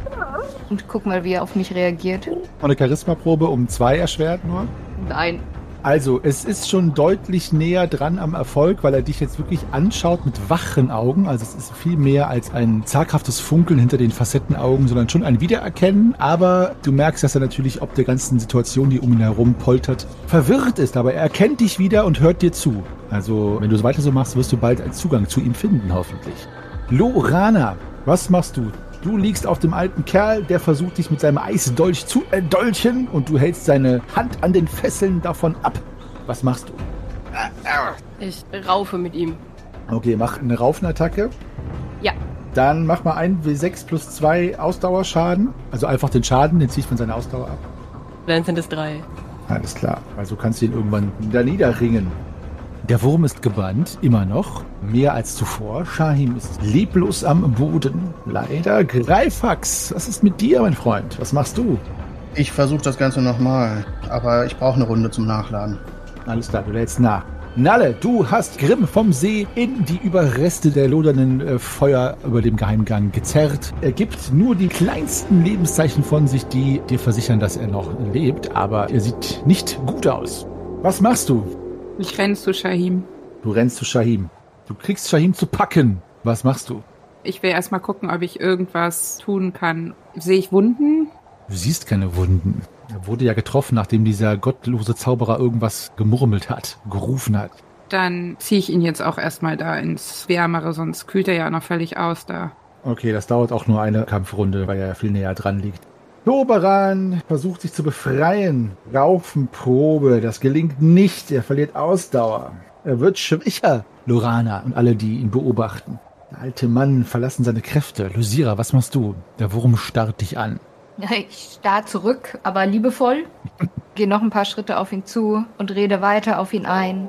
Und guck mal, wie er auf mich reagiert. Und eine Charisma-Probe um zwei erschwert nur. Nein. Also, es ist schon deutlich näher dran am Erfolg, weil er dich jetzt wirklich anschaut mit wachen Augen. Also, es ist viel mehr als ein zaghaftes Funkeln hinter den Facettenaugen, sondern schon ein Wiedererkennen. Aber du merkst, dass er natürlich ob der ganzen Situation, die um ihn herum poltert, verwirrt ist. Aber er erkennt dich wieder und hört dir zu. Also, wenn du es weiter so machst, wirst du bald einen Zugang zu ihm finden, hoffentlich. Lorana, was machst du? Du liegst auf dem alten Kerl, der versucht dich mit seinem Eisdolch zu erdolchen und du hältst seine Hand an den Fesseln davon ab. Was machst du? Ich raufe mit ihm. Okay, mach eine Raufenattacke. Ja. Dann mach mal ein W6 plus 2 Ausdauerschaden. Also einfach den Schaden, den ziehst von seiner Ausdauer ab. Dann sind es drei. Alles klar. Also kannst du ihn irgendwann da niederringen. Der Wurm ist gebannt, immer noch. Mehr als zuvor. Shahim ist leblos am Boden. Leider. Greifax, was ist mit dir, mein Freund? Was machst du? Ich versuche das Ganze nochmal, aber ich brauche eine Runde zum Nachladen. Alles klar, du lädst nach. Nalle, du hast Grimm vom See in die Überreste der lodernden äh, Feuer über dem Geheimgang gezerrt. Er gibt nur die kleinsten Lebenszeichen von sich, die dir versichern, dass er noch lebt, aber er sieht nicht gut aus. Was machst du? Ich renne zu Shahim. Du rennst zu Shahim. Du kriegst Shahim zu packen. Was machst du? Ich will erstmal gucken, ob ich irgendwas tun kann. Sehe ich Wunden? Du siehst keine Wunden. Er wurde ja getroffen, nachdem dieser gottlose Zauberer irgendwas gemurmelt hat, gerufen hat. Dann ziehe ich ihn jetzt auch erstmal da ins Wärmere, sonst kühlt er ja noch völlig aus da. Okay, das dauert auch nur eine Kampfrunde, weil er ja viel näher dran liegt. Doberan versucht sich zu befreien. Raufenprobe, das gelingt nicht. Er verliert Ausdauer. Er wird schwächer. Lorana und alle, die ihn beobachten. Der alte Mann verlassen seine Kräfte. Lysira, was machst du? Der Wurm starrt dich an. Ich starr zurück, aber liebevoll. Gehe noch ein paar Schritte auf ihn zu und rede weiter auf ihn ein.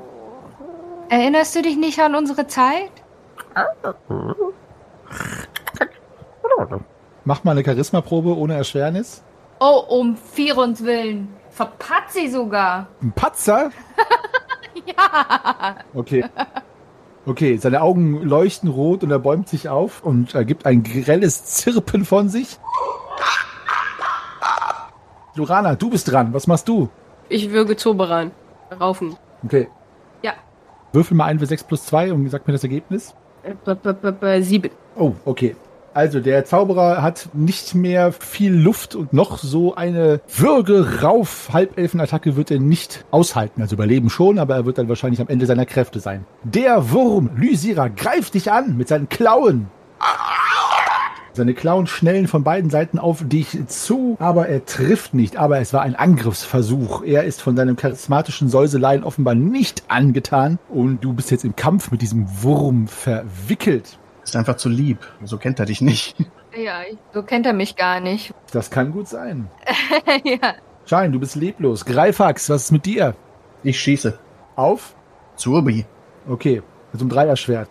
Erinnerst du dich nicht an unsere Zeit? Mach mal eine Charismaprobe ohne Erschwernis. Oh, um Firons Willen. Verpatzt sie sogar. Ein Patzer? [LAUGHS] ja. Okay. Okay, seine Augen leuchten rot und er bäumt sich auf und er gibt ein grelles Zirpen von sich. Lorana, du bist dran. Was machst du? Ich würge Zoberan. Raufen. Okay. Ja. Würfel mal ein für 6 plus 2 und sag mir das Ergebnis. Äh, b -b -b -b Sieben. Oh, okay. Also der Zauberer hat nicht mehr viel Luft und noch so eine Würge-Rauf-Halbelfen-Attacke wird er nicht aushalten. Also überleben schon, aber er wird dann wahrscheinlich am Ende seiner Kräfte sein. Der Wurm, Lysira, greift dich an mit seinen Klauen. Seine Klauen schnellen von beiden Seiten auf dich zu, aber er trifft nicht. Aber es war ein Angriffsversuch. Er ist von seinem charismatischen Säuseleien offenbar nicht angetan und du bist jetzt im Kampf mit diesem Wurm verwickelt. Ist einfach zu lieb. So kennt er dich nicht. Ja, so kennt er mich gar nicht. Das kann gut sein. [LAUGHS] ja. Schein, du bist leblos. Greifax, was ist mit dir? Ich schieße. Auf? Zurbi. Okay, mit so einem Dreierschwert.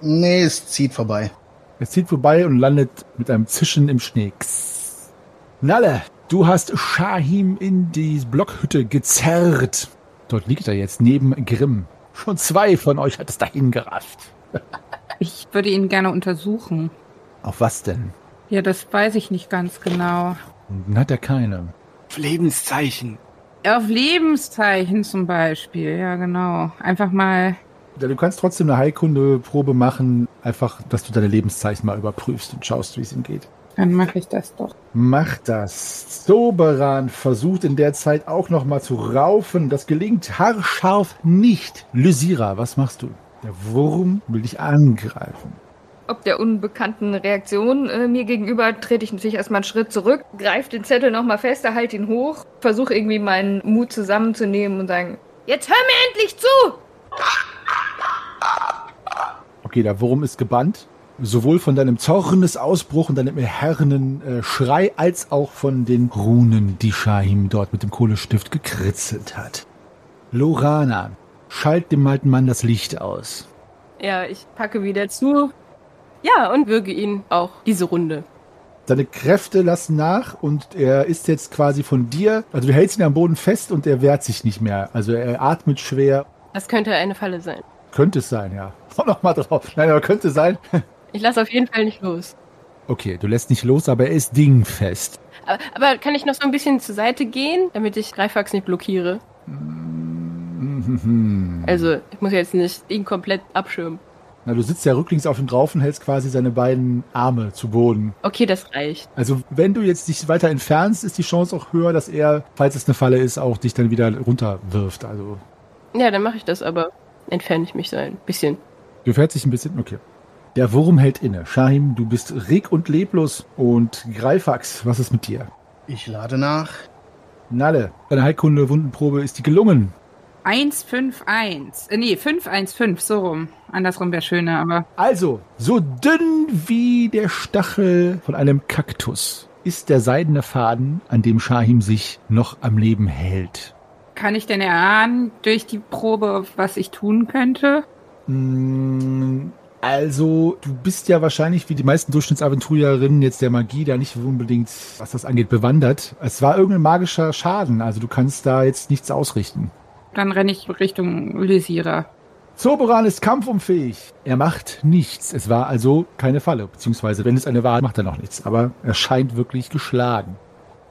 Nee, es zieht vorbei. Es zieht vorbei und landet mit einem Zischen im Schnee. Kss. Nalle, du hast Shahim in die Blockhütte gezerrt. Dort liegt er jetzt neben Grimm. Schon zwei von euch hat es dahin gerafft. [LAUGHS] Ich würde ihn gerne untersuchen. Auf was denn? Ja, das weiß ich nicht ganz genau. Dann hat er keine. Lebenszeichen. Auf Lebenszeichen zum Beispiel, ja genau. Einfach mal. Ja, du kannst trotzdem eine Heilkundeprobe machen, einfach, dass du deine Lebenszeichen mal überprüfst und schaust, wie es ihm geht. Dann mache ich das doch. Mach das. Soberan versucht in der Zeit auch noch mal zu raufen. Das gelingt haarscharf nicht. Lysira, was machst du? Der Wurm will dich angreifen. Ob der unbekannten Reaktion äh, mir gegenüber trete ich natürlich erstmal einen Schritt zurück, greife den Zettel nochmal fester, halte ihn hoch, versuche irgendwie meinen Mut zusammenzunehmen und sagen, jetzt hör mir endlich zu! Okay, der Wurm ist gebannt. Sowohl von deinem Zornesausbruch und deinem erherrenden äh, Schrei als auch von den Runen, die Shahim dort mit dem Kohlestift gekritzelt hat. Lorana, schalt dem alten Mann das Licht aus. Ja, ich packe wieder zu. Ja, und würge ihn auch diese Runde. Seine Kräfte lassen nach und er ist jetzt quasi von dir, also du hältst ihn am Boden fest und er wehrt sich nicht mehr. Also er atmet schwer. Das könnte eine Falle sein. Könnte es sein, ja. [LAUGHS] Komm noch mal drauf. Nein, aber könnte sein. [LAUGHS] Ich lasse auf jeden Fall nicht los. Okay, du lässt nicht los, aber er ist dingfest. Aber, aber kann ich noch so ein bisschen zur Seite gehen, damit ich Greifax nicht blockiere? Mhm. [LAUGHS] Also, ich muss jetzt nicht ihn komplett abschirmen. Na, du sitzt ja rücklings auf ihm drauf und hältst quasi seine beiden Arme zu Boden. Okay, das reicht. Also wenn du jetzt dich weiter entfernst, ist die Chance auch höher, dass er, falls es eine Falle ist, auch dich dann wieder runterwirft. Also Ja, dann mache ich das, aber entferne ich mich so ein bisschen. du fährst dich ein bisschen. Okay. Der Wurm hält inne. Shahim, du bist reg und leblos. Und Greifax, was ist mit dir? Ich lade nach. Nalle, deine Heilkunde-Wundenprobe ist die gelungen. 151. Äh, nee, 515, so rum. Andersrum wäre schöner, aber. Also, so dünn wie der Stachel von einem Kaktus ist der seidene Faden, an dem Shahim sich noch am Leben hält. Kann ich denn erahnen durch die Probe, was ich tun könnte? Mm, Also, du bist ja wahrscheinlich wie die meisten Durchschnittsaventurierinnen jetzt der Magie da nicht unbedingt, was das angeht, bewandert. Es war irgendein magischer Schaden, also du kannst da jetzt nichts ausrichten. Dann renne ich Richtung Lysira. Zoberan ist kampfunfähig. Er macht nichts. Es war also keine Falle. Beziehungsweise, wenn es eine war, macht er noch nichts. Aber er scheint wirklich geschlagen.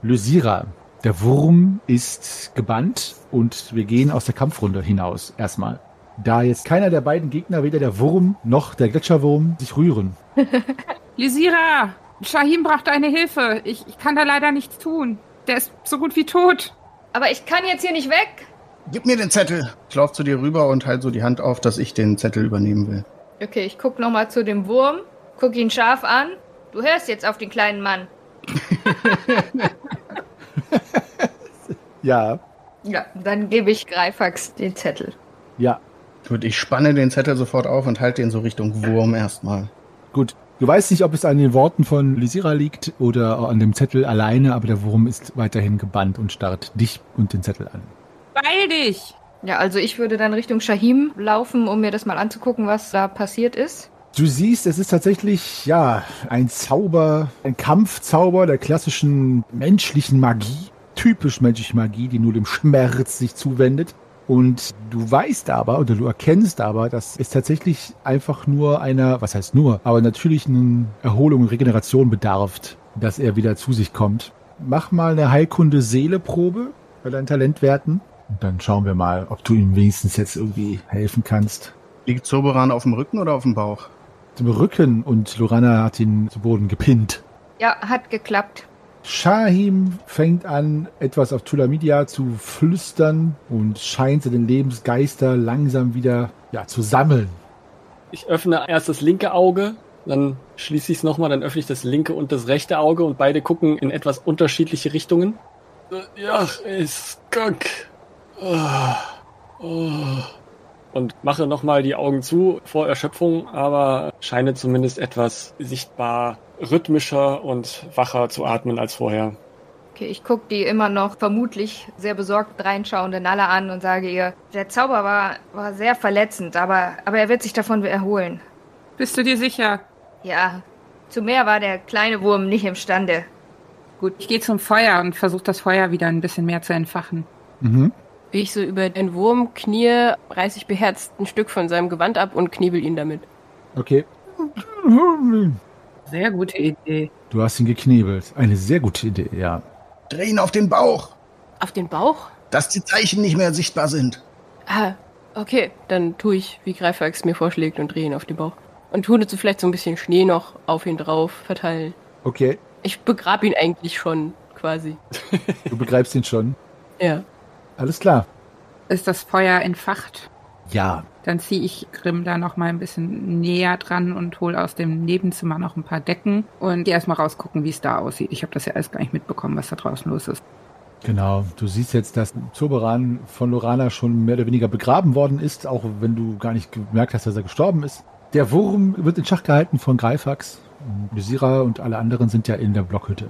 Lysira, der Wurm ist gebannt und wir gehen aus der Kampfrunde hinaus. Erstmal. Da jetzt keiner der beiden Gegner, weder der Wurm noch der Gletscherwurm, sich rühren. [LAUGHS] Lysira! Shahim braucht eine Hilfe. Ich, ich kann da leider nichts tun. Der ist so gut wie tot. Aber ich kann jetzt hier nicht weg. Gib mir den Zettel. Ich lauf zu dir rüber und halt so die Hand auf, dass ich den Zettel übernehmen will. Okay, ich guck noch mal zu dem Wurm, guck ihn scharf an. Du hörst jetzt auf den kleinen Mann. [LAUGHS] Ja, Ja, dann gebe ich Greifax den Zettel. ja. Gut, ich spanne den Zettel sofort auf und halte ihn so Richtung Wurm erstmal. Gut. Du weißt nicht, ob es an den Worten von Lysira liegt oder an dem Zettel alleine, aber der Wurm ist weiterhin gebannt und starrt dich und den Zettel an. Beeil dich! Ja, also ich würde dann Richtung Shahim laufen, um mir das mal anzugucken, was da passiert ist. Du siehst, es ist tatsächlich, ja, ein Zauber, ein Kampfzauber der klassischen menschlichen Magie. Typisch menschliche Magie, die nur dem Schmerz sich zuwendet. Und du weißt aber, oder du erkennst aber, dass es tatsächlich einfach nur einer, was heißt nur, aber natürlich eine Erholung und Regeneration bedarf, dass er wieder zu sich kommt. Mach mal eine Heilkunde-Seele-Probe bei deinen Talentwerten. Und dann schauen wir mal, ob du ihm wenigstens jetzt irgendwie helfen kannst. Liegt Zoberan auf dem Rücken oder auf dem Bauch? Zum Rücken und Lorana hat ihn zu Boden gepinnt. Ja, hat geklappt. Shahim fängt an, etwas auf Tulamidia zu flüstern und scheint seinen Lebensgeister langsam wieder ja, zu sammeln. Ich öffne erst das linke Auge, dann schließe ich es nochmal, dann öffne ich das linke und das rechte Auge und beide gucken in etwas unterschiedliche Richtungen. Ja, ist Gott. Und mache nochmal die Augen zu vor Erschöpfung, aber scheine zumindest etwas sichtbar rhythmischer und wacher zu atmen als vorher. Okay, ich gucke die immer noch vermutlich sehr besorgt reinschauende Nala an und sage ihr, der Zauber war, war sehr verletzend, aber, aber er wird sich davon erholen. Bist du dir sicher? Ja, zu mehr war der kleine Wurm nicht imstande. Gut, ich gehe zum Feuer und versuche das Feuer wieder ein bisschen mehr zu entfachen. Mhm. Wie ich so über den Wurm knie, reiße ich beherzt ein Stück von seinem Gewand ab und knebel ihn damit. Okay. Sehr gute Idee. Du hast ihn geknebelt. Eine sehr gute Idee, ja. Dreh ihn auf den Bauch, Auf den Bauch? dass die Zeichen nicht mehr sichtbar sind. Ah, okay. Dann tue ich, wie Greifax mir vorschlägt und drehe ihn auf den Bauch. Und tue dazu vielleicht so ein bisschen Schnee noch auf ihn drauf verteilen. Okay. Ich begrab ihn eigentlich schon, quasi. Du begreifst ihn schon. Ja. Alles klar. Ist das Feuer entfacht? Ja. Dann ziehe ich Grimm da noch mal ein bisschen näher dran und hole aus dem Nebenzimmer noch ein paar Decken und gehe erstmal rausgucken, wie es da aussieht. Ich habe das ja alles gar nicht mitbekommen, was da draußen los ist. Genau. Du siehst jetzt, dass Zoberan von Lorana schon mehr oder weniger begraben worden ist, auch wenn du gar nicht gemerkt hast, dass er gestorben ist. Der Wurm wird in Schach gehalten von Greifax. Lysira und alle anderen sind ja in der Blockhütte.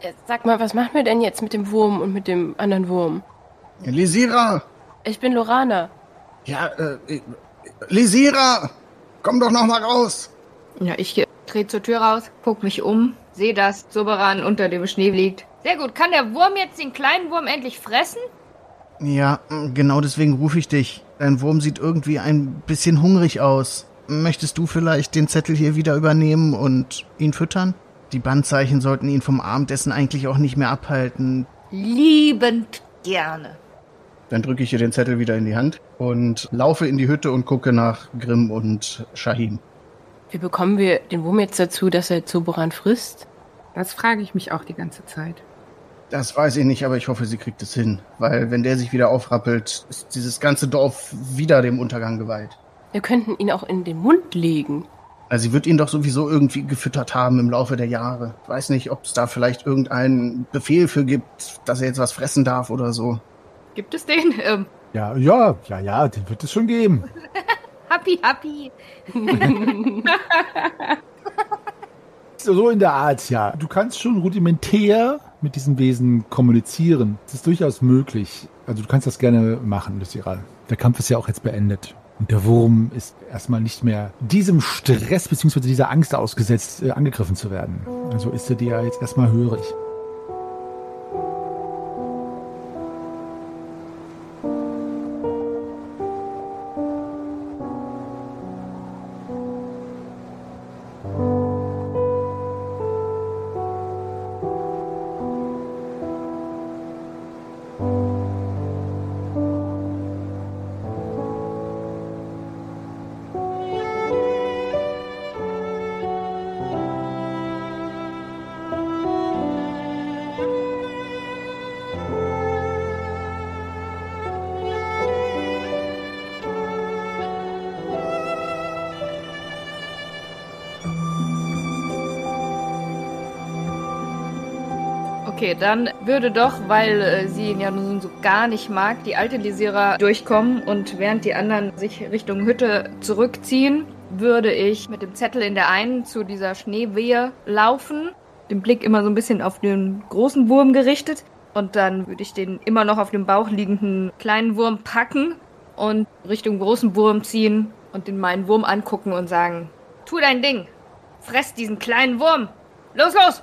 Äh, Sag mal, was machen wir denn jetzt mit dem Wurm und mit dem anderen Wurm? Lisira! Ich bin Lorana. Ja, äh, Lisira! Komm doch noch mal raus! Ja, ich trete zur Tür raus, guck mich um, sehe, dass Soberan unter dem Schnee liegt. Sehr gut. Kann der Wurm jetzt den kleinen Wurm endlich fressen? Ja, genau deswegen rufe ich dich. Dein Wurm sieht irgendwie ein bisschen hungrig aus. Möchtest du vielleicht den Zettel hier wieder übernehmen und ihn füttern? Die Bandzeichen sollten ihn vom Abendessen eigentlich auch nicht mehr abhalten. Liebend gerne. Dann drücke ich ihr den Zettel wieder in die Hand und laufe in die Hütte und gucke nach Grimm und Shahim. Wie bekommen wir den Wurm jetzt dazu, dass er Zoboran frisst? Das frage ich mich auch die ganze Zeit. Das weiß ich nicht, aber ich hoffe, sie kriegt es hin. Weil wenn der sich wieder aufrappelt, ist dieses ganze Dorf wieder dem Untergang geweiht. Wir könnten ihn auch in den Mund legen. Also sie wird ihn doch sowieso irgendwie gefüttert haben im Laufe der Jahre. Ich weiß nicht, ob es da vielleicht irgendeinen Befehl für gibt, dass er jetzt was fressen darf oder so. Gibt es den? [LAUGHS] Ähm, Ja, ja, ja, ja, den wird es schon geben. [LAUGHS] happy, happy. So in der Art, ja. Du kannst schon rudimentär mit diesem Wesen kommunizieren. Das ist durchaus möglich. Also du kannst das gerne machen, Lysira. Der Kampf ist ja auch jetzt beendet. Und der Wurm ist erstmal nicht mehr diesem Stress bzw. dieser Angst ausgesetzt, äh, angegriffen zu werden. Also ist er dir jetzt erstmal hörig. Dann würde doch, weil äh, sie ihn ja nun so gar nicht mag, die alte Lisira durchkommen und während die anderen sich Richtung Hütte zurückziehen, würde ich mit dem Zettel in der einen zu dieser Schneewehe laufen, den Blick immer so ein bisschen auf den großen Wurm gerichtet und dann würde ich den immer noch auf dem Bauch liegenden kleinen Wurm packen und Richtung großen Wurm ziehen und den meinen Wurm angucken und sagen, tu dein Ding, fress diesen kleinen Wurm, los, los!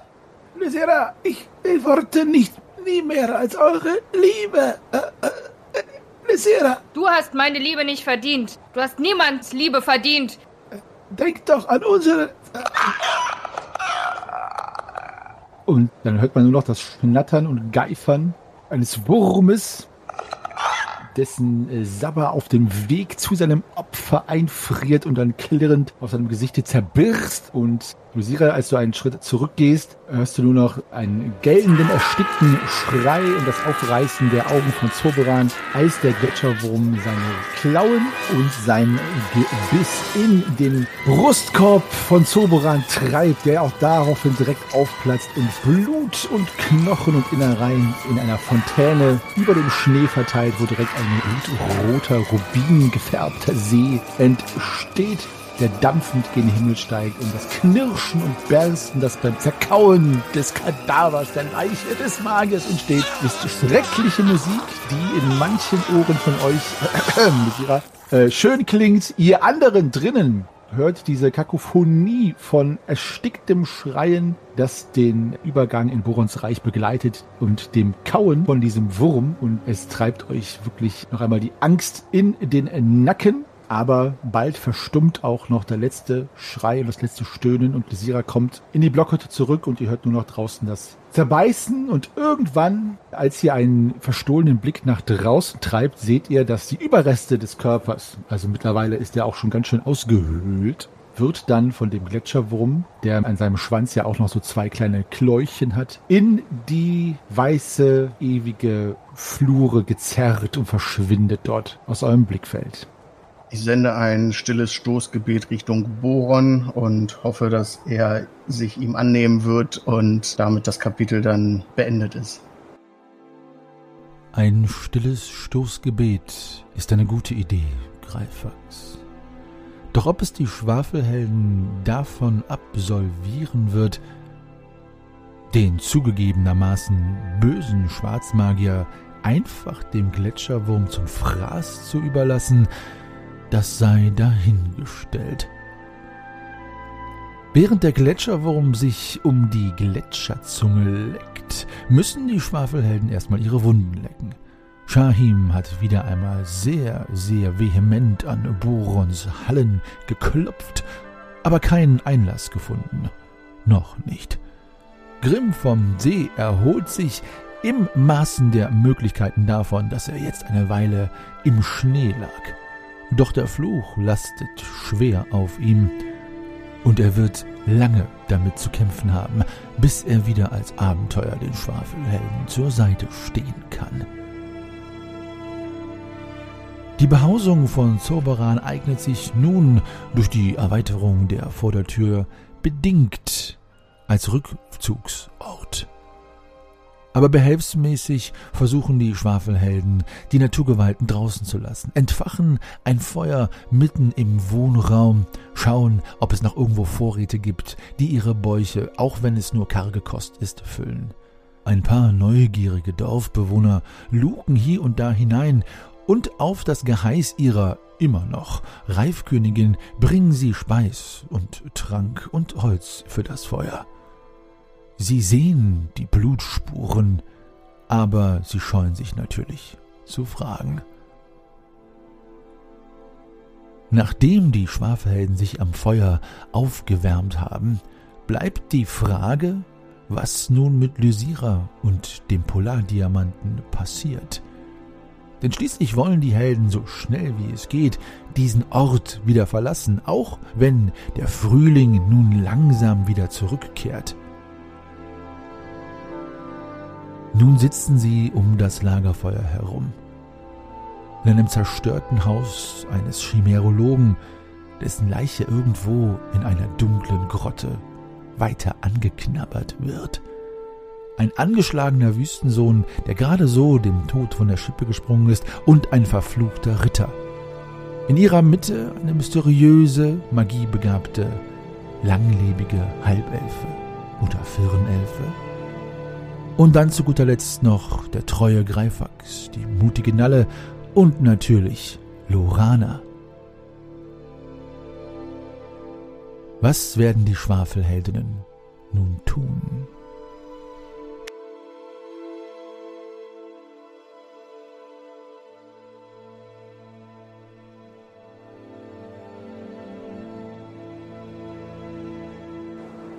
Lysira, ich erwarte nicht nie mehr als eure Liebe. Äh, äh, Lysira, Du hast meine Liebe nicht verdient. Du hast niemands Liebe verdient. denk doch an unsere... Und dann hört man nur noch das Schnattern und Geifern eines Wurmes, dessen äh, Sabber auf dem Weg zu seinem Opfer einfriert und dann klirrend auf seinem Gesicht zerbirst. Und Lysira, als du einen Schritt zurückgehst, hörst du nur noch einen gellenden, erstickten Schrei und das Aufreißen der Augen von Zoberan, als der Gletscherwurm seine Klauen und sein Gebiss in den Brustkorb von Zoberan treibt, der auch daraufhin direkt aufplatzt und Blut und Knochen und Innereien in einer Fontäne über dem Schnee verteilt, wo direkt ein blutroter, rubingefärbter See entsteht. Der dampfend gen Himmel steigt und das Knirschen und Bersten, das beim Zerkauen des Kadavers der Leiche des Magiers entsteht, ist schreckliche Musik, die in manchen Ohren von euch [CLEARS THROAT] mit ihrer äh, schön klingt. Ihr anderen drinnen hört diese Kakophonie von ersticktem Schreien, das den Übergang in Borons Reich begleitet und dem Kauen von diesem Wurm und es treibt euch wirklich noch einmal die Angst in den Nacken. Aber bald verstummt auch noch der letzte Schrei und das letzte Stöhnen und Lysira kommt in die Blockhütte zurück und ihr hört nur noch draußen das Zerbeißen und irgendwann, als ihr einen verstohlenen Blick nach draußen treibt, seht ihr, dass die Überreste des Körpers, also mittlerweile ist er auch schon ganz schön ausgehöhlt, wird dann von dem Gletscherwurm, der an seinem Schwanz ja auch noch so zwei kleine Kläuchen hat, in die weiße, ewige Flure gezerrt und verschwindet dort aus eurem Blickfeld. Ich sende ein stilles Stoßgebet Richtung Boron und hoffe, dass er sich ihm annehmen wird und damit das Kapitel dann beendet ist. Ein stilles Stoßgebet ist eine gute Idee, Greifax. Doch ob es die Schwafelhelden davon absolvieren wird, den zugegebenermaßen bösen Schwarzmagier einfach dem Gletscherwurm zum Fraß zu überlassen, das sei dahingestellt. Während der Gletscherwurm sich um die Gletscherzunge leckt, müssen die Schwafelhelden erstmal ihre Wunden lecken. Shahim hat wieder einmal sehr, sehr vehement an Borons Hallen geklopft, aber keinen Einlass gefunden. Noch nicht. Grimm vom See erholt sich im Maßen der Möglichkeiten davon, dass er jetzt eine Weile im Schnee lag. Doch der Fluch lastet schwer auf ihm, und er wird lange damit zu kämpfen haben, bis er wieder als Abenteuer den Schwafelhelden zur Seite stehen kann. Die Behausung von Zauberan eignet sich nun durch die Erweiterung der Vordertür bedingt als Rückzugsort. Aber behelfsmäßig versuchen die Schwafelhelden, die Naturgewalten draußen zu lassen, entfachen ein Feuer mitten im Wohnraum, schauen, ob es noch irgendwo Vorräte gibt, die ihre Bäuche, auch wenn es nur karge Kost ist, füllen. Ein paar neugierige Dorfbewohner luken hier und da hinein, und auf das Geheiß ihrer immer noch Reifkönigin bringen sie Speis und Trank und Holz für das Feuer. Sie sehen die Blutspuren, aber sie scheuen sich natürlich zu fragen. Nachdem die Schwafelhelden sich am Feuer aufgewärmt haben, bleibt die Frage, was nun mit Lysira und dem Polardiamanten passiert. Denn schließlich wollen die Helden so schnell wie es geht diesen Ort wieder verlassen, auch wenn der Frühling nun langsam wieder zurückkehrt. Nun sitzen sie um das Lagerfeuer herum. In einem zerstörten Haus eines Chimerologen, dessen Leiche irgendwo in einer dunklen Grotte weiter angeknabbert wird. Ein angeschlagener Wüstensohn, der gerade so dem Tod von der Schippe gesprungen ist, und ein verfluchter Ritter. In ihrer Mitte eine mysteriöse, magiebegabte, langlebige Halbelfe oder Firnelfe und dann zu guter Letzt noch der treue Greifax, die mutige Nalle und natürlich Lorana. Was werden die Schwafelheldinnen nun tun?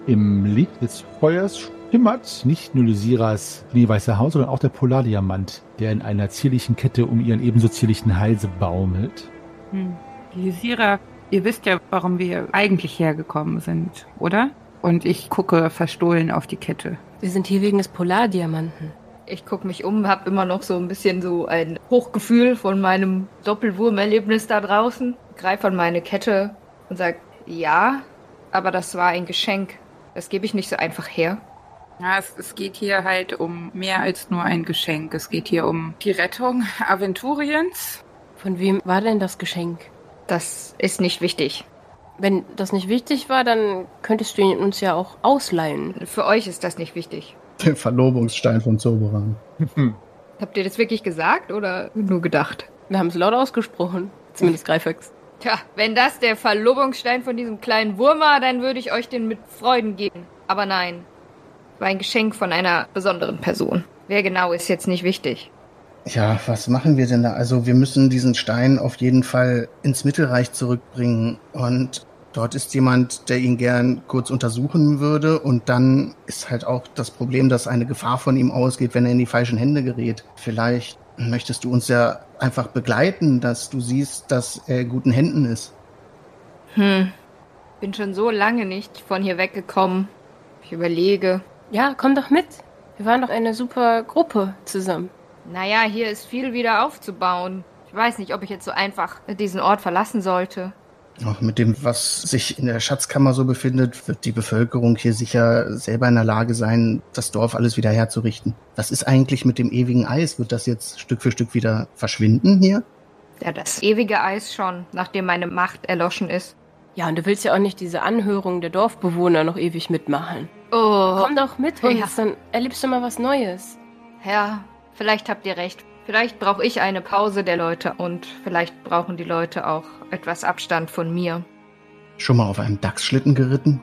Im Licht des Feuers schimmert nicht nur Lysiras schneeweiße Haut, sondern auch der Polardiamant, der in einer zierlichen Kette um ihren ebenso zierlichen Halse baumelt. Hm. Lysira, ihr wisst ja, warum wir eigentlich hergekommen sind, oder? Und ich gucke verstohlen auf die Kette. Wir sind hier wegen des Polardiamanten. Ich gucke mich um, habe immer noch so ein bisschen so ein Hochgefühl von meinem Doppelwurmerlebnis da draußen. Greife an meine Kette und sage, ja, aber das war ein Geschenk. Das gebe ich nicht so einfach her. Ja, es, es, geht hier halt um mehr als nur ein Geschenk. Es geht hier um die Rettung Aventuriens. Von wem war denn das Geschenk? Das ist nicht wichtig. Wenn das nicht wichtig war, dann könntest du ihn uns ja auch ausleihen. Für euch ist das nicht wichtig. Der Verlobungsstein von Zoberan. Habt ihr das wirklich gesagt oder nur gedacht? Wir haben es laut ausgesprochen. Zumindest Greifax. Tja, wenn das der Verlobungsstein von diesem kleinen Wurm war, dann würde ich euch den mit Freuden geben. Aber nein. War ein Geschenk von einer besonderen Person. Wer genau ist jetzt nicht wichtig. Ja, was machen wir denn da? Also wir müssen diesen Stein auf jeden Fall ins Mittelreich zurückbringen und dort ist jemand, der ihn gern kurz untersuchen würde und dann ist halt auch das Problem, dass eine Gefahr von ihm ausgeht, wenn er in die falschen Hände gerät. Vielleicht möchtest du uns ja einfach begleiten, dass du siehst, dass er in guten Händen ist. Hm. Bin schon so lange nicht von hier weggekommen. Ich überlege. Ja, komm doch mit. Wir waren doch eine super Gruppe zusammen. Naja, hier ist viel wieder aufzubauen. Ich weiß nicht, ob ich jetzt so einfach diesen Ort verlassen sollte. Auch mit dem, was sich in der Schatzkammer so befindet, wird die Bevölkerung hier sicher selber in der Lage sein, das Dorf alles wieder herzurichten. Was ist eigentlich mit dem ewigen Eis? Wird das jetzt Stück für Stück wieder verschwinden hier? Ja, das ewige Eis schon, nachdem meine Macht erloschen ist. Ja, und du willst ja auch nicht diese Anhörung der Dorfbewohner noch ewig mitmachen. Oh. Komm doch mit uns, Ja. dann erlebst du mal was Neues. Ja, vielleicht habt ihr recht. Vielleicht brauche ich eine Pause der Leute und vielleicht brauchen die Leute auch etwas Abstand von mir. Schon mal auf einem Dachsschlitten geritten?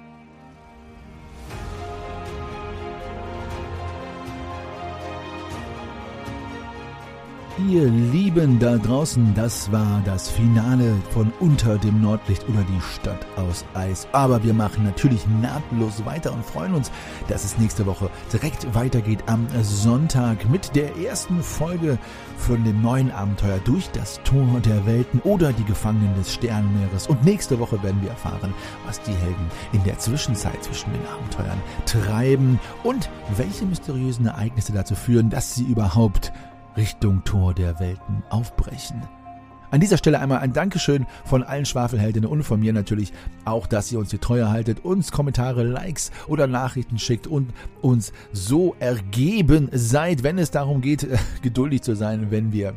Ihr Lieben da draußen, das war das Finale von Unter dem Nordlicht oder die Stadt aus Eis. Aber wir machen natürlich nahtlos weiter und freuen uns, dass es nächste Woche direkt weitergeht am Sonntag mit der ersten Folge von dem neuen Abenteuer durch das Tor der Welten oder die Gefangenen des Sternenmeeres. Und nächste Woche werden wir erfahren, was die Helden in der Zwischenzeit zwischen den Abenteuern treiben und welche mysteriösen Ereignisse dazu führen, dass sie überhaupt Richtung Tor der Welten aufbrechen. An dieser Stelle einmal ein Dankeschön von allen Schwafelheldinnen und von mir natürlich auch, dass ihr uns die Treue haltet, uns Kommentare, Likes oder Nachrichten schickt und uns so ergeben seid, wenn es darum geht, [LAUGHS] geduldig zu sein, wenn wir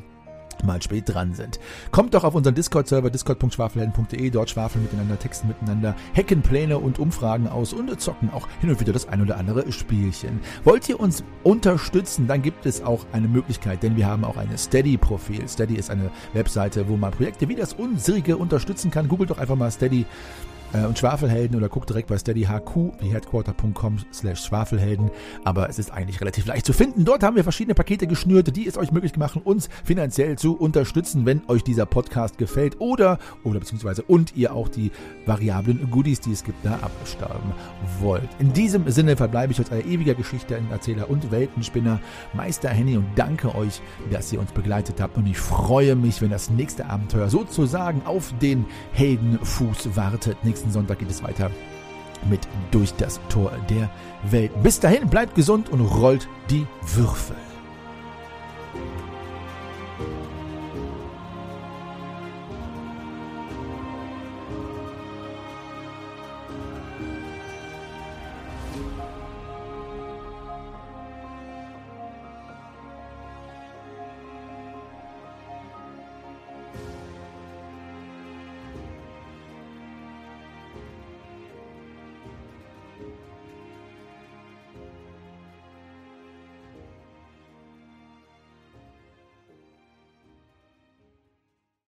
mal spät dran sind. Kommt doch auf unseren Discord-Server discord.schwafelhelden.de, dort schwafeln miteinander, texten miteinander, hacken Pläne und Umfragen aus und zocken auch hin und wieder das ein oder andere Spielchen. Wollt ihr uns unterstützen, dann gibt es auch eine Möglichkeit, denn wir haben auch eine Steady-Profil. Steady ist eine Webseite, wo man Projekte wie das unsrige unterstützen kann. Googelt doch einfach mal Steady und Schwafelhelden oder guckt direkt bei steadyhq wie slash Schwafelhelden. Aber es ist eigentlich relativ leicht zu finden. Dort haben wir verschiedene Pakete geschnürt, die es euch möglich machen, uns finanziell zu unterstützen, wenn euch dieser Podcast gefällt oder, oder beziehungsweise und ihr auch die variablen Goodies, die es gibt, da abstauben wollt. In diesem Sinne verbleibe ich als euer ewiger Geschichtenerzähler und Weltenspinner Meister Henny und danke euch, dass ihr uns begleitet habt und ich freue mich, wenn das nächste Abenteuer sozusagen auf den Heldenfuß wartet. Nächsten Sonntag geht es weiter mit Durch das Tor der Welt. Bis dahin, bleibt gesund und rollt die Würfel.